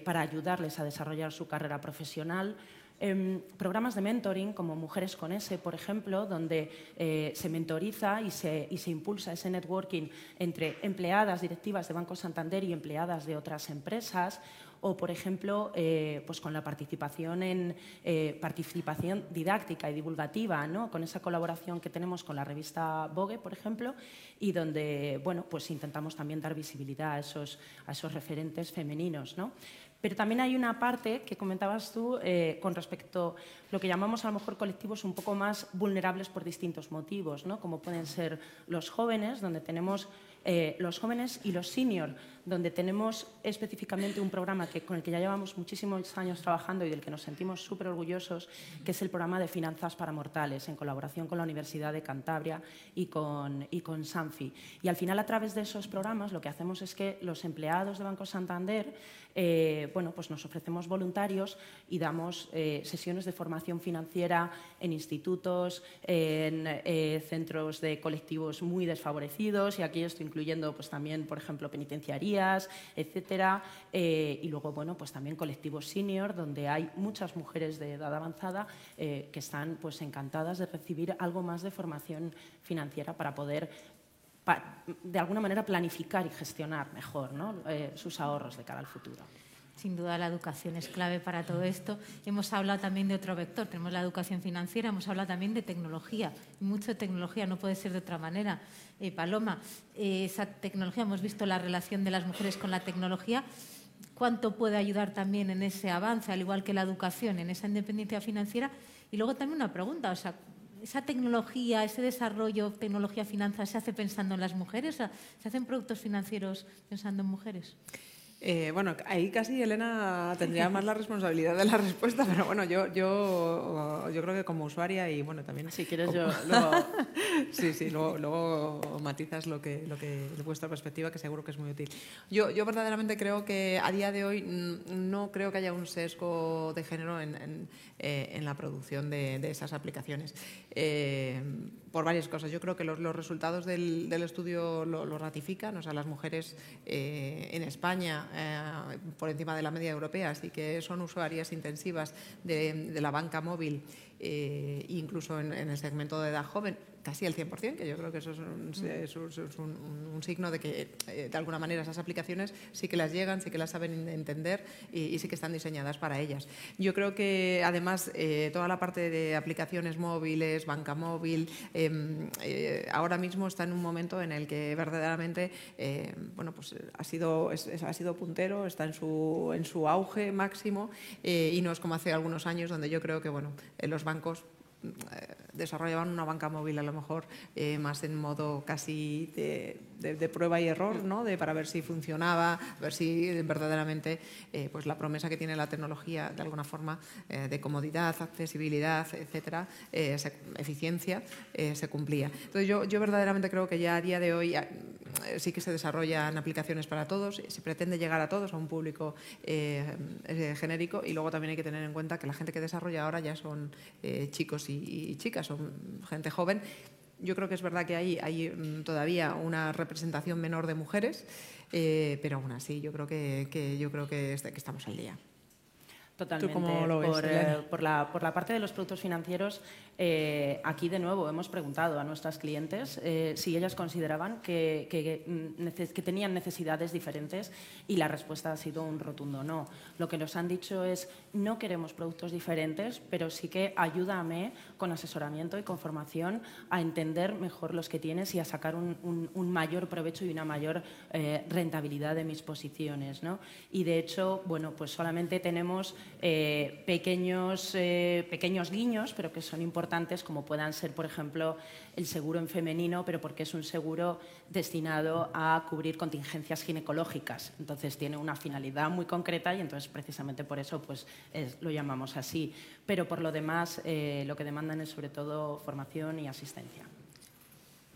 para ayudarles a desarrollar su carrera profesional profesional, em, programas de mentoring como Mujeres con S, por ejemplo, donde eh, se mentoriza y se, y se, impulsa ese networking entre empleadas directivas de Banco Santander y empleadas de otras empresas, o, por ejemplo, eh, pues con la participación en eh, participación didáctica y divulgativa, ¿no? con esa colaboración que tenemos con la revista Vogue, por ejemplo, y donde bueno, pues intentamos también dar visibilidad a esos, a esos referentes femeninos. ¿no? Pero también hay una parte que comentabas tú eh, con respecto lo que llamamos a lo mejor colectivos un poco más vulnerables por distintos motivos, ¿no? como pueden ser los jóvenes, donde tenemos eh, los jóvenes y los senior, donde tenemos específicamente un programa que, con el que ya llevamos muchísimos años trabajando y del que nos sentimos súper orgullosos, que es el programa de finanzas para mortales, en colaboración con la Universidad de Cantabria y con, y con Sanfi. Y al final, a través de esos programas, lo que hacemos es que los empleados de Banco Santander eh, bueno, pues nos ofrecemos voluntarios y damos eh, sesiones de formación financiera en institutos, en eh, centros de colectivos muy desfavorecidos, y aquí estoy incluyendo pues, también, por ejemplo, penitenciarías, etcétera, y luego, bueno, pues también colectivos senior, donde hay muchas mujeres de edad avanzada que están pues, encantadas de recibir algo más de formación financiera para poder de alguna manera planificar y gestionar mejor eh, sus ahorros de cara al futuro. Sin duda la educación es clave para todo esto. Hemos hablado también de otro vector, tenemos la educación financiera, hemos hablado también de tecnología, mucho tecnología, no puede ser de otra manera. Eh, Paloma, eh, esa tecnología, hemos visto la relación de las mujeres con la tecnología, cuánto puede ayudar también en ese avance, al igual que la educación, en esa independencia financiera. Y luego también una pregunta, o sea, esa tecnología, ese desarrollo, tecnología, finanzas, se hace pensando en las mujeres? ¿Se hacen productos financieros pensando en mujeres? Eh, bueno, ahí casi Elena tendría más la responsabilidad de la respuesta, pero bueno, yo, yo, yo creo que como usuaria y bueno, también... Si quieres yo luego... sí, sí, luego, matizas lo que, lo que vuestra perspectiva, que seguro que es muy útil. Yo, yo verdaderamente creo que a día de hoy no creo que haya un sesgo de género en, en, eh, la producción de, esas aplicaciones. Eh, por varias cosas. Yo creo que los, resultados del, estudio lo, ratifican. O sea, las mujeres en España por encima de la media europea, así que son usuarias intensivas de, la banca móvil eh, incluso en, el segmento de edad joven, casi el 100%, que yo creo que eso es un, signo de que eh, de alguna manera esas aplicaciones sí que las llegan, sí que las saben entender y, sí que están diseñadas para ellas. Yo creo que además eh, toda la parte de aplicaciones móviles, banca móvil, em, eh, ahora mismo está en un momento en el que verdaderamente bueno, pues ha, sido, ha sido puntero, está en su, en su auge máximo y no es como hace algunos años donde yo creo que bueno, los bancos desarrollaban una banca móvil a lo mejor eh, más en modo casi de, prueba y error, ¿no? de, para ver si funcionaba, ver si verdaderamente eh, pues la promesa que tiene la tecnología de alguna forma eh, de comodidad, accesibilidad, etcétera, eficiencia, se cumplía. Entonces yo, yo verdaderamente creo que ya a día de hoy sí que se desarrollan aplicaciones para todos, se pretende llegar a todos, a un público genérico y luego también hay que tener en cuenta que la gente que desarrolla ahora ya son chicos y chicas son gente joven. Yo creo que es verdad que hay, hay mm, todavía una representación menor de mujeres, eh, pero aún así yo creo que, que yo creo que, que estamos al día. Totalmente. por, eh, por, la, por, la, parte de los productos financieros, eh, aquí de nuevo hemos preguntado a nuestras clientes eh, si ellas consideraban que, que, mm, que, tenían necesidades diferentes y la respuesta ha sido un rotundo no. Lo que nos han dicho es no queremos productos diferentes, pero sí que ayúdame con asesoramiento y con formación a entender mejor los que tienes y a sacar un, un, un mayor provecho y una mayor rentabilidad de mis posiciones. ¿no? Y de hecho, bueno, pues solamente tenemos eh, pequeños, eh, pequeños guiños, pero que son importantes, como puedan ser, por ejemplo, el seguro en femenino, pero porque es un seguro destinado a cubrir contingencias ginecológicas. Entonces tiene una finalidad muy concreta y entonces precisamente por eso pues, lo llamamos así. Pero por lo demás, eh, lo que demandan es sobre todo formación y asistencia.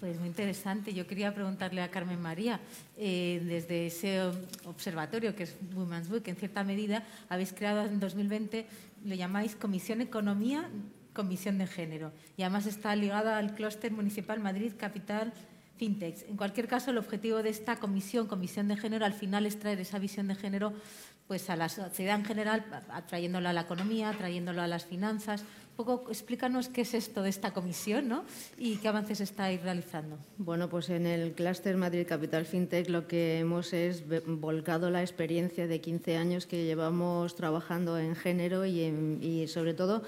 Pues muy interesante. Yo quería preguntarle a Carmen María, eh, desde ese observatorio que es Women's Week, en cierta medida habéis creado en 2020, le llamáis Comisión Economía, Comisión de Género, y además está ligada al clúster municipal Madrid Capital Fintech. En cualquier caso, el objetivo de esta comisión, Comisión de Género, al final es traer esa visión de género pues a la sociedad en general, trayéndola a la economía, trayéndola a las finanzas, poco explícanos qué es esto de esta comisión ¿no? y qué avances estáis realizando. Bueno, pues en el clúster Madrid Capital FinTech lo que hemos es volcado la experiencia de 15 años que llevamos trabajando en género y, sobre todo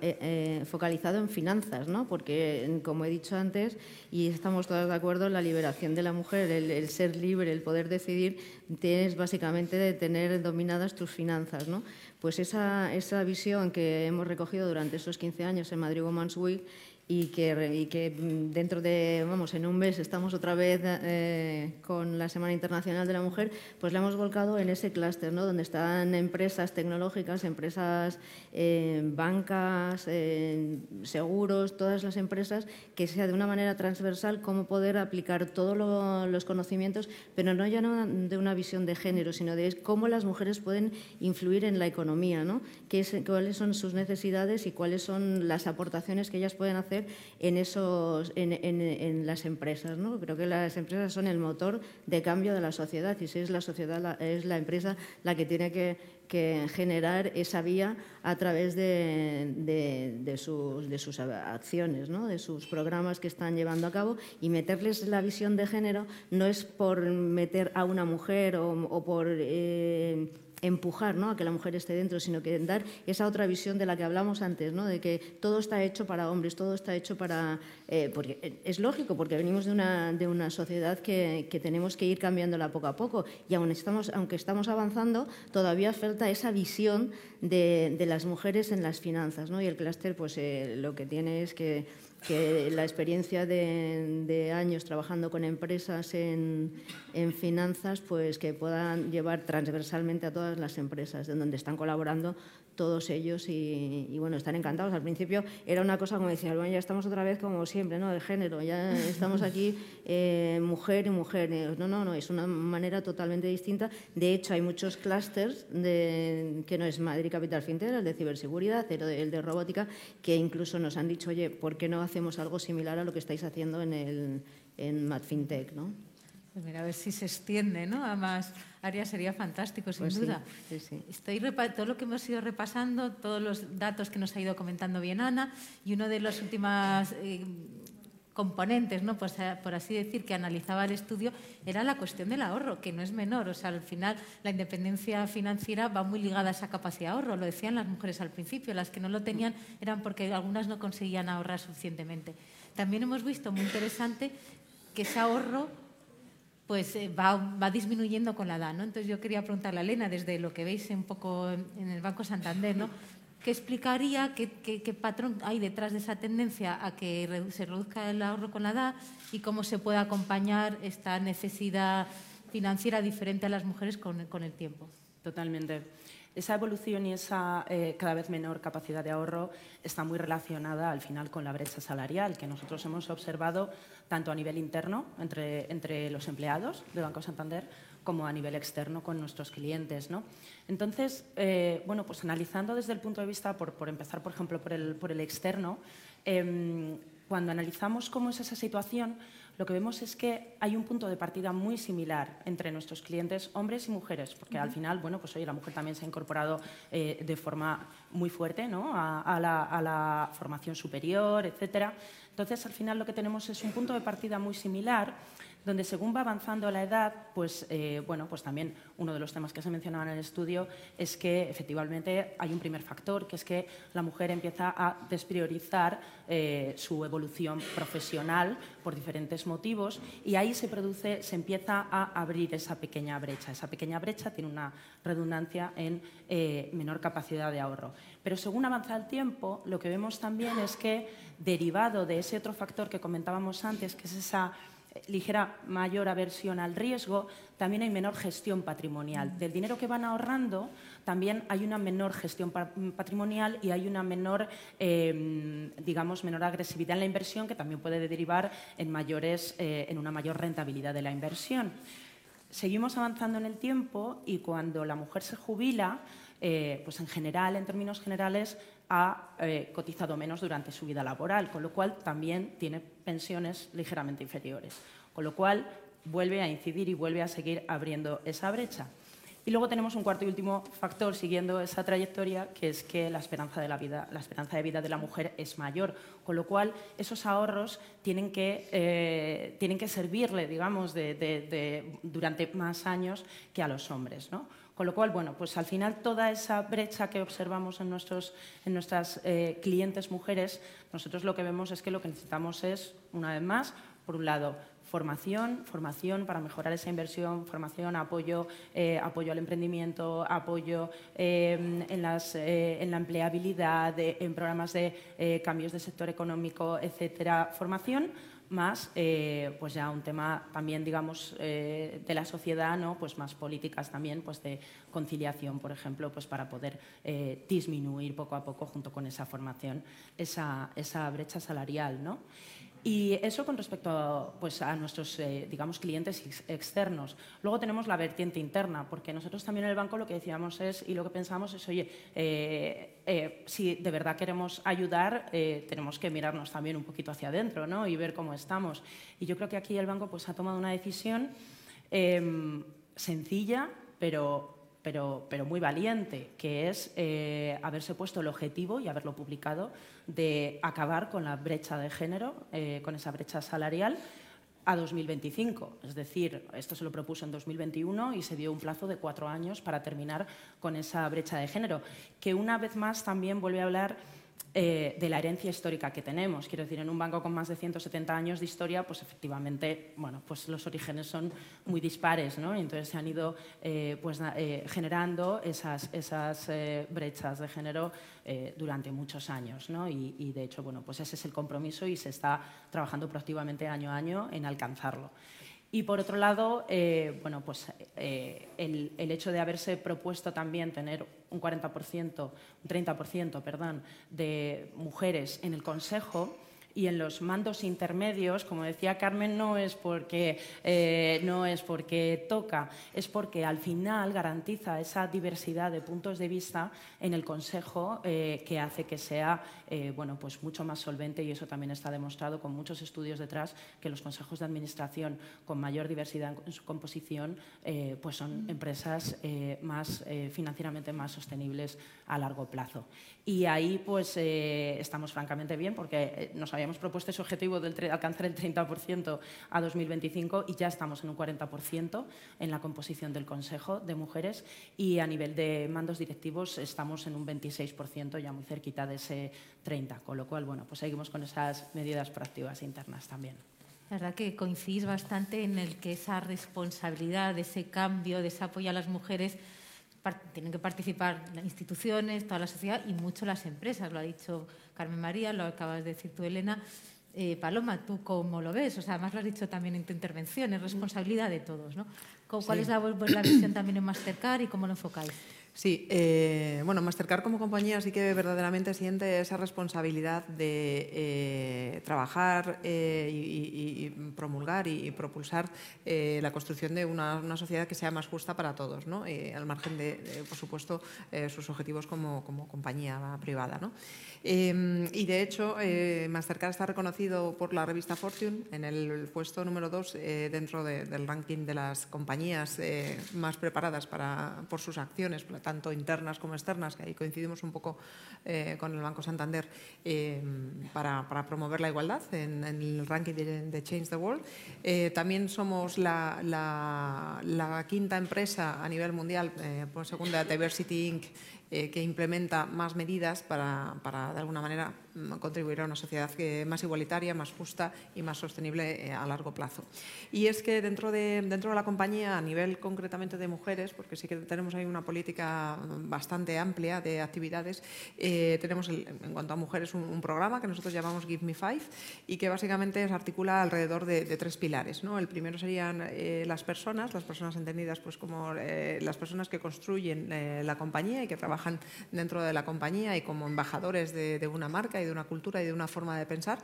eh, eh, focalizado en finanzas, ¿no? porque como he dicho antes, y estamos todas de acuerdo, la liberación de la mujer, el, el ser libre, el poder decidir, tienes básicamente de tener dominadas tus finanzas. ¿no? Pues esa, esa visión que hemos recogido durante esos 15 años en Madrid Women's Week y que, que, dentro de, vamos, en un mes estamos otra vez eh, con la Semana Internacional de la Mujer, pues la hemos volcado en ese clúster, ¿no? donde están empresas tecnológicas, empresas, eh, bancas, eh, seguros, todas las empresas, que sea de una manera transversal cómo poder aplicar todos los conocimientos, pero no ya no de una visión de género, sino de cómo las mujeres pueden influir en la economía, ¿no? ¿Qué cuáles son sus necesidades y cuáles son las aportaciones que ellas pueden hacer en, esos, en, las empresas. ¿no? Creo que las empresas son el motor de cambio de la sociedad y si es la sociedad, es la empresa la que tiene que, generar esa vía a través de, sus, acciones, ¿no? de sus programas que están llevando a cabo y meterles la visión de género no es por meter a una mujer o, por... Eh, empujar ¿no? a que la mujer esté dentro, sino que dar esa otra visión de la que hablamos antes, ¿no? de que todo está hecho para hombres, todo está hecho para... Eh, porque es lógico, porque venimos de una, de una sociedad que, que, tenemos que ir cambiándola poco a poco y aún estamos, aunque estamos avanzando, todavía falta esa visión de, de las mujeres en las finanzas. ¿no? Y el clúster pues, eh, lo que tiene es que que la experiencia de, años trabajando con empresas en, finanzas, pues que puedan llevar transversalmente a todas las empresas en donde están colaborando todos ellos y, bueno, están encantados. Al principio era una cosa como decían, bueno, ya estamos otra vez como siempre, ¿no? De género, ya estamos aquí eh, mujer y mujer. No, no, no, es una manera totalmente distinta. De hecho, hay muchos clústeres que no es Madrid Capital FinTech, el de ciberseguridad, el de robótica, que incluso nos han dicho, oye, ¿por qué no hacemos algo similar a lo que estáis haciendo en, el, en MadFintech, ¿no? Pues mira, a ver si se extiende, ¿no? A más sería fantástico, sin Pues duda. sí, sí. Estoy todo lo que hemos ido repasando, todos los datos que nos ha ido comentando bien Ana, y uno de los últimos eh, componentes, ¿no? Pues, eh, por así decir, que analizaba el estudio era la cuestión del ahorro, que no es menor. O sea, al final la independencia financiera va muy ligada a esa capacidad de ahorro. Lo decían las mujeres al principio, las que no lo tenían eran porque algunas no conseguían ahorrar suficientemente. También hemos visto muy interesante que ese ahorro pues eh, va, va disminuyendo con la edad, ¿no? Entonces yo quería preguntarle a Elena, desde lo que veis un poco en, el Banco Santander, ¿no? ¿Qué explicaría, qué, qué- patrón hay detrás de esa tendencia a que se reduzca el ahorro con la edad y cómo se puede acompañar esta necesidad financiera diferente a las mujeres con, con el tiempo? Totalmente. Esa evolución y esa eh, cada vez menor capacidad de ahorro está muy relacionada al final con la brecha salarial que nosotros hemos observado tanto a nivel interno entre, entre los empleados de Banco Santander como a nivel externo con nuestros clientes. ¿no? Entonces, eh, bueno, pues analizando desde el punto de vista, por, por empezar, por ejemplo, por el, por el externo, em, cuando analizamos cómo es esa situación, lo que vemos es que hay un punto de partida muy similar entre nuestros clientes, hombres y mujeres, porque al final, bueno, pues oye, la mujer también se ha incorporado eh, de forma muy fuerte ¿no? a, a la, a la formación superior, etcétera. Entonces, al final lo que tenemos es un punto de partida muy similar donde según va avanzando la edad, pues, eh, bueno, pues también uno de los temas que se mencionaba en el estudio es que efectivamente hay un primer factor, que es que la mujer empieza a despriorizar eh, su evolución profesional por diferentes motivos y ahí se produce, se empieza a abrir esa pequeña brecha. Esa pequeña brecha tiene una redundancia en eh, menor capacidad de ahorro. Pero según avanza el tiempo, lo que vemos también es que derivado de ese otro factor que comentábamos antes, que es esa ligera mayor aversión al riesgo, también hay menor gestión patrimonial. Del dinero que van ahorrando, también hay una menor gestión pa- patrimonial y hay una menor, eh, digamos, menor agresividad en la inversión que también puede derivar en, mayores, eh, en una mayor rentabilidad de la inversión. Seguimos avanzando en el tiempo y cuando la mujer se jubila, eh, pues en general, en términos generales, ha eh, cotizado menos durante su vida laboral, con lo cual también tiene pensiones ligeramente inferiores. Con lo cual vuelve a incidir y vuelve a seguir abriendo esa brecha. Y luego tenemos un cuarto y último factor siguiendo esa trayectoria, que es que la esperanza de, vida, de la mujer es mayor, con lo cual esos ahorros tienen que, eh, tienen que servirle, digamos, durante más años que a los hombres. ¿no? Con lo cual, bueno, pues al final toda esa brecha que observamos en, nuestros, en nuestras eh, clientes mujeres, nosotros lo que vemos es que lo que necesitamos es, una vez más, por un lado, formación, formación para mejorar esa inversión, formación, apoyo, eh, apoyo al emprendimiento, apoyo eh, en, las, eh, en la empleabilidad, en programas de cambios de sector económico, etcétera, formación más eh, pues ya un tema también digamos eh, de la sociedad no pues más políticas también pues de conciliación por ejemplo pues para poder eh, disminuir poco a poco junto con esa formación esa, esa brecha salarial no y eso con respecto a, pues, a nuestros, eh, digamos, clientes ex- externos. Luego tenemos la vertiente interna, porque nosotros también en el banco lo que decíamos es, y lo que pensamos es, oye, eh, eh, si de verdad queremos ayudar, tenemos que mirarnos también un poquito hacia adentro ¿no? y ver cómo estamos. Y yo creo que aquí el banco pues, ha tomado una decisión eh, sencilla, pero pero, pero muy valiente, que es eh, haberse puesto el objetivo y haberlo publicado de acabar con la brecha de género, eh, con esa brecha salarial a 2025. Es decir, esto se lo propuso en 2021 y se dio un plazo de cuatro años para terminar con esa brecha de género, que una vez más también vuelve a hablar eh, de la herencia histórica que tenemos. Quiero decir, en un banco con más de 170 años de historia, pues efectivamente, bueno, pues los orígenes son muy dispares, ¿no? Y entonces se han ido eh, pues, eh, generando esas, esas brechas de género durante muchos años, ¿no? Y, y, de hecho, bueno, pues ese es el compromiso y se está trabajando proactivamente año a año en alcanzarlo. Y por otro lado, eh, bueno, pues, eh, el, el hecho de haberse propuesto también tener un 40%, un 30%, perdón, de mujeres en el Consejo Y en los mandos intermedios, como decía Carmen, no es porque, eh, no es porque toca, es porque al final garantiza esa diversidad de puntos de vista en el Consejo eh, que hace que sea eh, bueno, pues mucho más solvente y eso también está demostrado con muchos estudios detrás que los consejos de administración con mayor diversidad en su composición pues son empresas más financieramente más sostenibles a largo plazo. Y ahí pues estamos francamente bien porque nos habíamos propuesto ese objetivo de alcanzar el 30% a 2025 y ya estamos en un 40% en la composición del Consejo de mujeres y a nivel de mandos directivos estamos en un 26%, ya muy cerquita de ese 30%, con lo cual, bueno, pues seguimos con esas medidas proactivas internas también. La verdad que coincidís bastante en el que esa responsabilidad, ese cambio, de ese apoyo a las mujeres, tienen que participar las instituciones, toda la sociedad y mucho las empresas. Lo ha dicho Carmen María, lo acabas de decir tú, Elena. Eh, Paloma, ¿tú cómo lo ves? O sea, además lo has dicho también en tu intervención, es responsabilidad de todos, ¿no? ¿Cuál es la, la, visión también en Mastercard y cómo lo enfocáis? Sí, eh, bueno, Mastercard como compañía sí que verdaderamente siente esa responsabilidad de eh, trabajar eh, y, promulgar y, propulsar la construcción de una, sociedad que sea más justa para todos, ¿no? al margen de, por supuesto, sus objetivos como, como compañía privada. ¿no? Em, y de hecho, eh, Mastercard está reconocido por la revista Fortune en el puesto número 2 eh, dentro del ranking de las compañías eh, más preparadas para, por sus acciones, tanto internas como externas, que ahí coincidimos un poco con el Banco Santander em, para, promover la igualdad en, el ranking de, Change the World. también somos la, quinta empresa a nivel mundial, por segunda Diversity Inc., que implementa más medidas para, para, de alguna manera, contribuir a una sociedad más igualitaria, más justa y más sostenible eh, a largo plazo. Y es que dentro de, dentro de la compañía, a nivel concretamente de mujeres, porque sí que tenemos ahí una política bastante amplia de actividades, eh, tenemos en cuanto a mujeres un, programa que nosotros llamamos Give Me Five y que básicamente se articula alrededor de, tres pilares. ¿no? El primero serían eh, las personas, las personas entendidas pues como las personas que construyen la compañía y que trabajan dentro de la compañía y como embajadores de, de una marca de una cultura y de una forma de pensar.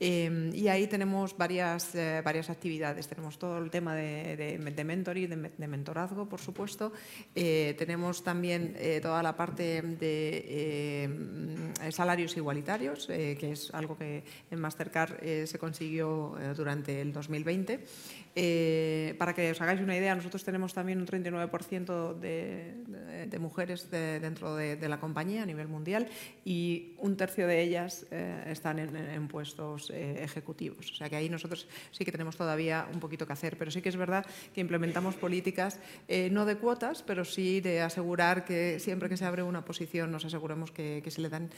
Em, y ahí tenemos varias, eh, varias actividades. Tenemos todo el tema de, de, mentoring, de, mentorazgo, por supuesto. Eh, tenemos también eh, toda la parte de salarios igualitarios, que es algo que en Mastercard se consiguió durante el 2020. Eh, para que os hagáis una idea, nosotros tenemos también un 39% de, de, mujeres dentro de, la compañía a nivel mundial y un tercio de ellas eh, están en, puestos eh, ejecutivos. O sea que ahí nosotros sí que tenemos todavía un poquito que hacer, pero sí que es verdad que implementamos políticas no de cuotas, pero sí de asegurar que siempre que se abre una posición nos aseguremos que, se le dan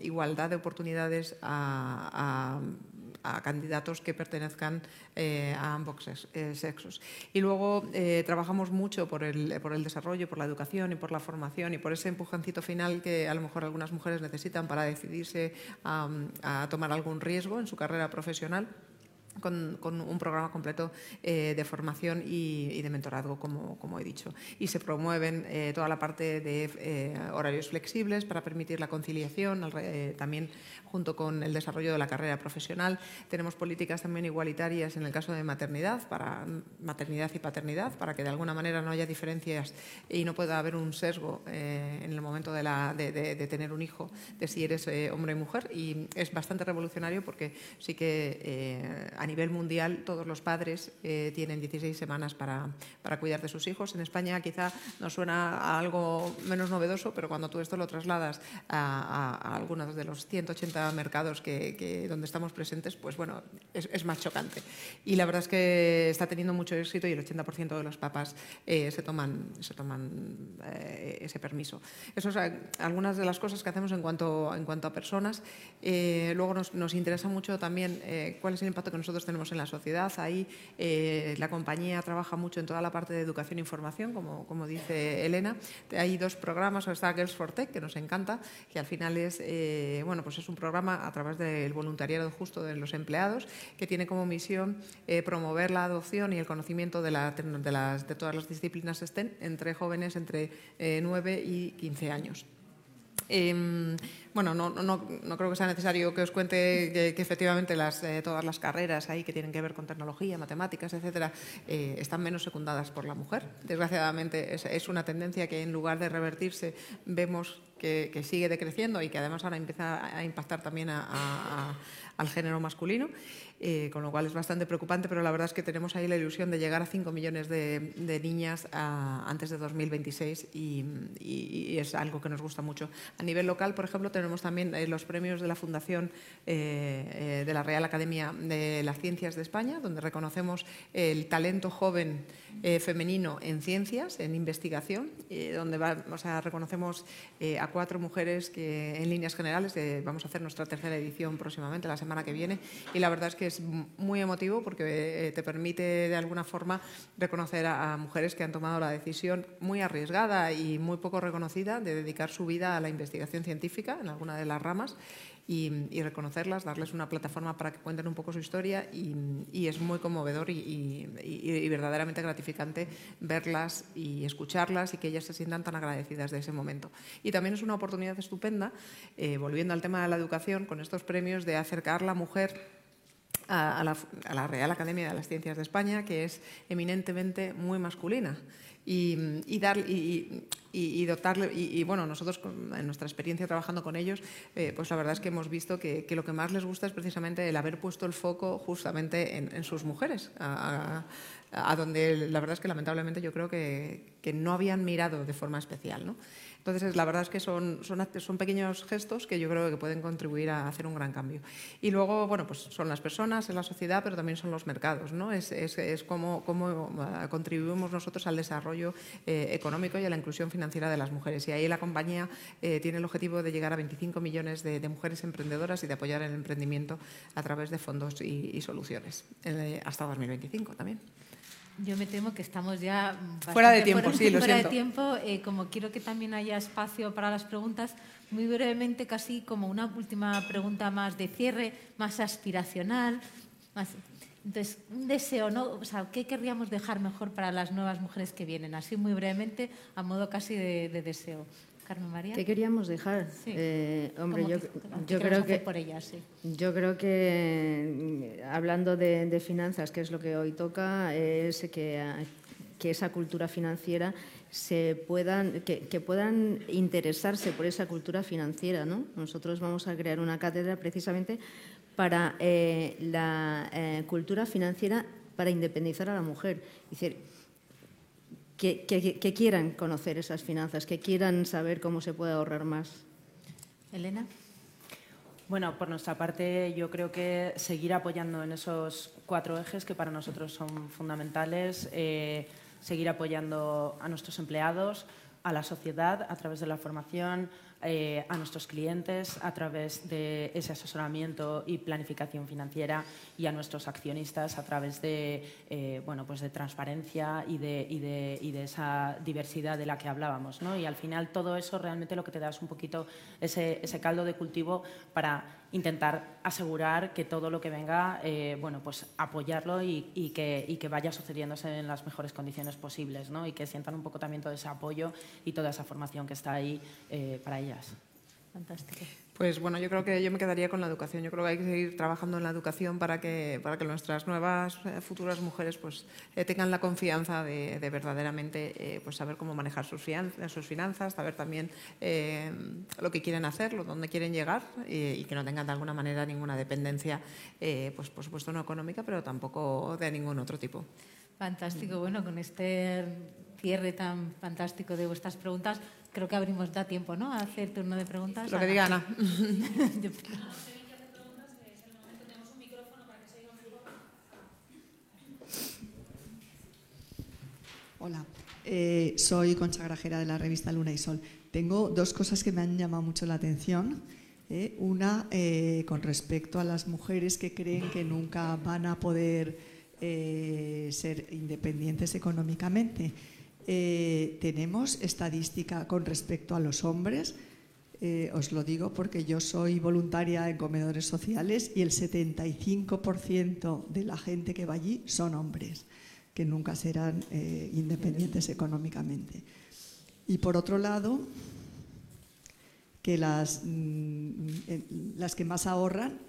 igualdad de oportunidades a candidatos que pertenezcan a ambos eh, sexos. Y luego eh, trabajamos mucho por el, por el desarrollo, por la educación y por la formación y por ese empujoncito final que a lo mejor algunas mujeres necesitan para decidirse a tomar algún riesgo en su carrera profesional con, un programa completo eh, de formación y, de mentorazgo, como, como, he dicho. Y se promueven eh, toda la parte de eh, horarios flexibles para permitir la conciliación, también junto con el desarrollo de la carrera profesional. Tenemos políticas también igualitarias en el caso de maternidad, para maternidad y paternidad, para que de alguna manera no haya diferencias y no pueda haber un sesgo en el momento de, la, de, tener un hijo, de si eres hombre o mujer. Y es bastante revolucionario porque sí que a nivel mundial todos los padres eh, tienen 16 semanas para, para, cuidar de sus hijos. En España quizá nos suena a algo menos novedoso, pero cuando tú esto lo trasladas a, algunos de los 180 mercados que, donde estamos presentes, pues bueno, es, más chocante. Y la verdad es que está teniendo mucho éxito y el 80% de los papás eh, se toman, se toman eh, ese permiso. Eso es algunas de las cosas que hacemos en cuanto, en cuanto a personas. luego nos, nos interesa mucho también cuál es el impacto que nosotros tenemos en la sociedad. Ahí eh, la compañía trabaja mucho en toda la parte de educación e información, como, dice Elena. Hay dos programas, está Girls for Tech, que nos encanta, que al final es, eh, bueno, pues es un programa a través del voluntariado justo de los empleados, que tiene como misión eh, promover la adopción y el conocimiento de, la, de, las, de todas las disciplinas STEM entre jóvenes entre 9 y 15 años. Em, bueno, no, no, no, creo que sea necesario que os cuente que, efectivamente las, eh, todas las carreras ahí que tienen que ver con tecnología, matemáticas, etcétera, eh, están menos secundadas por la mujer. Desgraciadamente es, una tendencia que en lugar de revertirse vemos que, sigue decreciendo y que además ahora empieza a impactar también al género masculino. Eh, con lo cual es bastante preocupante, pero la verdad es que tenemos ahí la ilusión de llegar a 5 millones de, niñas antes de 2026 y, es algo que nos gusta mucho. A nivel local, por ejemplo, tenemos también eh, los premios de la Fundación eh, de la Real Academia de las Ciencias de España, donde reconocemos el talento joven femenino en ciencias, en investigación, donde reconocemos a cuatro mujeres que en líneas generales, vamos a hacer nuestra tercera edición próximamente, la semana que viene, y la verdad es que es muy emotivo porque eh, te permite de alguna forma reconocer a, mujeres que han tomado la decisión muy arriesgada y muy poco reconocida de dedicar su vida a la investigación científica en alguna de las ramas y, reconocerlas, darles una plataforma para que cuenten un poco su historia y, es muy conmovedor y, verdaderamente gratificante verlas y escucharlas y que ellas se sientan tan agradecidas de ese momento. Y también es una oportunidad estupenda, eh, volviendo al tema de la educación, con estos premios de acercar la mujer a, la, Real Academia de las Ciencias de España, que es eminentemente muy masculina. Y, dar, y, dotarle, y, bueno, nosotros en nuestra experiencia trabajando con ellos, eh, pues la verdad es que hemos visto que, lo que más les gusta es precisamente el haber puesto el foco justamente en, sus mujeres, a, donde la verdad es que lamentablemente yo creo que no habían mirado de forma especial. ¿no? Entonces, la verdad es que son, son, pequeños gestos que yo creo que pueden contribuir a hacer un gran cambio. Y luego, bueno, pues son las personas, es la sociedad, pero también son los mercados, ¿no? Es, es, cómo, cómo, ah, contribuimos nosotros al desarrollo eh, económico y a la inclusión financiera de las mujeres. Y ahí la compañía eh, tiene el objetivo de llegar a 25 millones de, mujeres emprendedoras y de apoyar el emprendimiento a través de fondos y, soluciones, eh, hasta 2025 también. Yo me temo que estamos ya fuera de tiempo, sí, lo fuera de tiempo. Eh, como quiero que también haya espacio para las preguntas, muy brevemente, casi como una última pregunta más de cierre, más aspiracional. Más, entonces, un deseo, ¿no? O sea, ¿qué querríamos dejar mejor para las nuevas mujeres que vienen? Así muy brevemente, a modo casi de, de deseo. Carmen María. ¿Qué queríamos dejar? Eh, hombre, yo, yo creo que por ella, sí. yo creo que hablando de, finanzas, que es lo que hoy toca, es que, que esa cultura financiera se puedan que, puedan interesarse por esa cultura financiera, ¿no? Nosotros vamos a crear una cátedra precisamente para eh, la eh, cultura financiera para independizar a la mujer. Es decir, que, quieran conocer esas finanzas, que quieran saber cómo se puede ahorrar más. Elena. Bueno, por nuestra parte, yo creo que seguir apoyando en esos cuatro ejes que para nosotros son fundamentales, eh, seguir apoyando a nuestros empleados, a la sociedad a través de la formación, eh, a nuestros clientes a través de ese asesoramiento y planificación financiera y a nuestros accionistas a través de, eh, bueno, pues de transparencia y de, y, de, y de, esa diversidad de la que hablábamos. ¿no? Y al final todo eso realmente lo que te da es un poquito ese, ese caldo de cultivo para intentar asegurar que todo lo que venga, eh, bueno, pues apoyarlo y, y, que, y, que, vaya sucediéndose en las mejores condiciones posibles ¿no? y que sientan un poco también todo ese apoyo y toda esa formación que está ahí para ellos Fantástico. Pues bueno, yo creo que yo me quedaría con la educación. Yo creo que hay que seguir trabajando en la educación para que, para que nuestras nuevas eh, futuras mujeres pues, eh, tengan la confianza de, verdaderamente eh, pues saber cómo manejar sus, sus finanzas saber también lo que quieren hacer, lo, dónde quieren llegar y que no tengan de alguna manera ninguna dependencia, pues por supuesto no económica, pero tampoco de ningún otro tipo. Fantástico. Bueno, con este cierre tan fantástico de vuestras preguntas, creo que abrimos da tiempo, ¿no? A hacer turno de preguntas. Lo que diga Ana. Hola, eh, soy Concha Grajera de la revista Luna y Sol. Tengo dos cosas que me han llamado mucho la atención. Eh, una, eh, con respecto a las mujeres que creen que nunca van a poder ser independientes económicamente. Eh, tenemos estadística con respecto a los hombres. Eh, os lo digo porque yo soy voluntaria en comedores sociales y el 75% de la gente que va allí son hombres, que nunca serán eh, independientes económicamente. Y por otro lado, que las, mm, las que más ahorran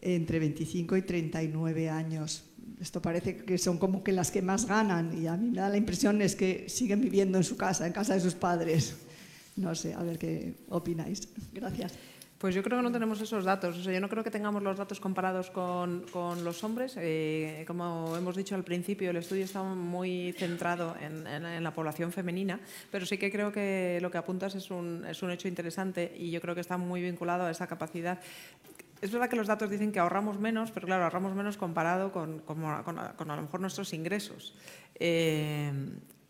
entre 25 y 39 años. Esto parece que son como que las que más ganan y a mí me da la impresión es que siguen viviendo en su casa, en casa de sus padres. No sé, a ver qué opináis. Gracias. Pues yo creo que no tenemos esos datos. O sea, yo no creo que tengamos los datos comparados con, con los hombres. Eh, como hemos dicho al principio, el estudio está muy centrado en, en, la población femenina, pero sí que creo que lo que apuntas es un, es un hecho interesante y yo creo que está muy vinculado a esa capacidad es verdad que los datos dicen que ahorramos menos, pero claro, ahorramos menos comparado con, a lo mejor nuestros ingresos. Eh,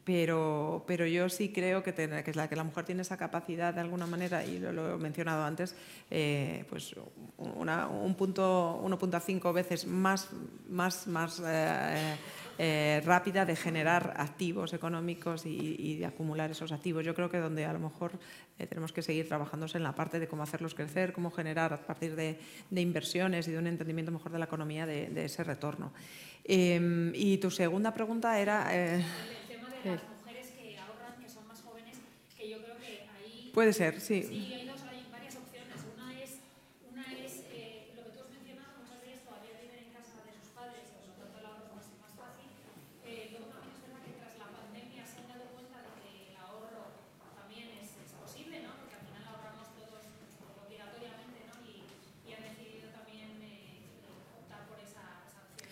pero, pero yo sí creo que, que, la, mujer tiene esa capacidad de alguna manera, y lo, he mencionado antes, eh, pues un punto 1.5 veces más, más, más eh, eh, rápida de generar activos económicos y, y, de acumular esos activos. Yo creo que donde a lo mejor tenemos que seguir trabajándose en la parte de cómo hacerlos crecer, cómo generar a partir de, de inversiones y de un entendimiento mejor de la economía de, de ese retorno. y tu segunda pregunta era las mujeres que ahorran, que son más jóvenes, que yo creo que ahí... Puede ser, sí. Sí, hay, dos, hay varias opciones. Una es, una es eh, lo que tú has mencionado, muchas de ellas todavía viven en casa de sus padres, por lo tanto el ahorro es más, más fácil. Eh, luego también es verdad que tras la pandemia se han dado cuenta de que el ahorro también es, es posible, ¿no? porque al final ahorramos todos obligatoriamente ¿no? y, y han decidido también eh, optar por esa, esa opción.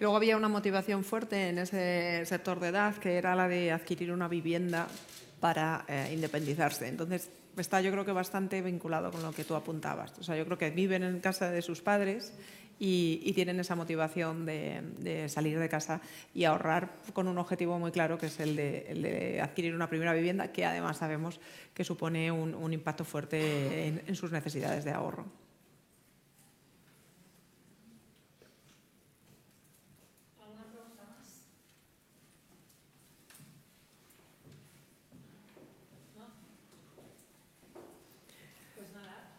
Luego había una motivación fuerte en ese sector de edad que era la de adquirir una vivienda para eh, independizarse. Entonces, está yo creo que bastante vinculado con lo que tú apuntabas. O sea, yo creo que viven en casa de sus padres y, tienen esa motivación de, salir de casa y ahorrar con un objetivo muy claro, que es el de, adquirir una primera vivienda, que además sabemos que supone un, impacto fuerte en sus necesidades de ahorro.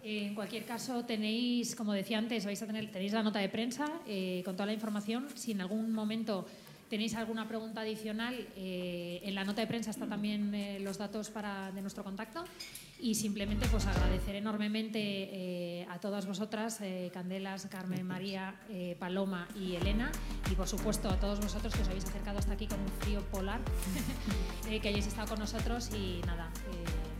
En cualquier caso, tenéis, como decía antes, vais a tener, tenéis la nota de prensa eh, con toda la información. Si en algún momento tenéis alguna pregunta adicional, eh, en la nota de prensa están también eh, los datos para, de nuestro contacto. Y simplemente pues agradecer enormemente eh, a todas vosotras, eh, Candelas, Carmen, María, Paloma y Elena, y por supuesto a todos vosotros que os habéis acercado hasta aquí con un frío polar, que hayáis estado con nosotros y nada,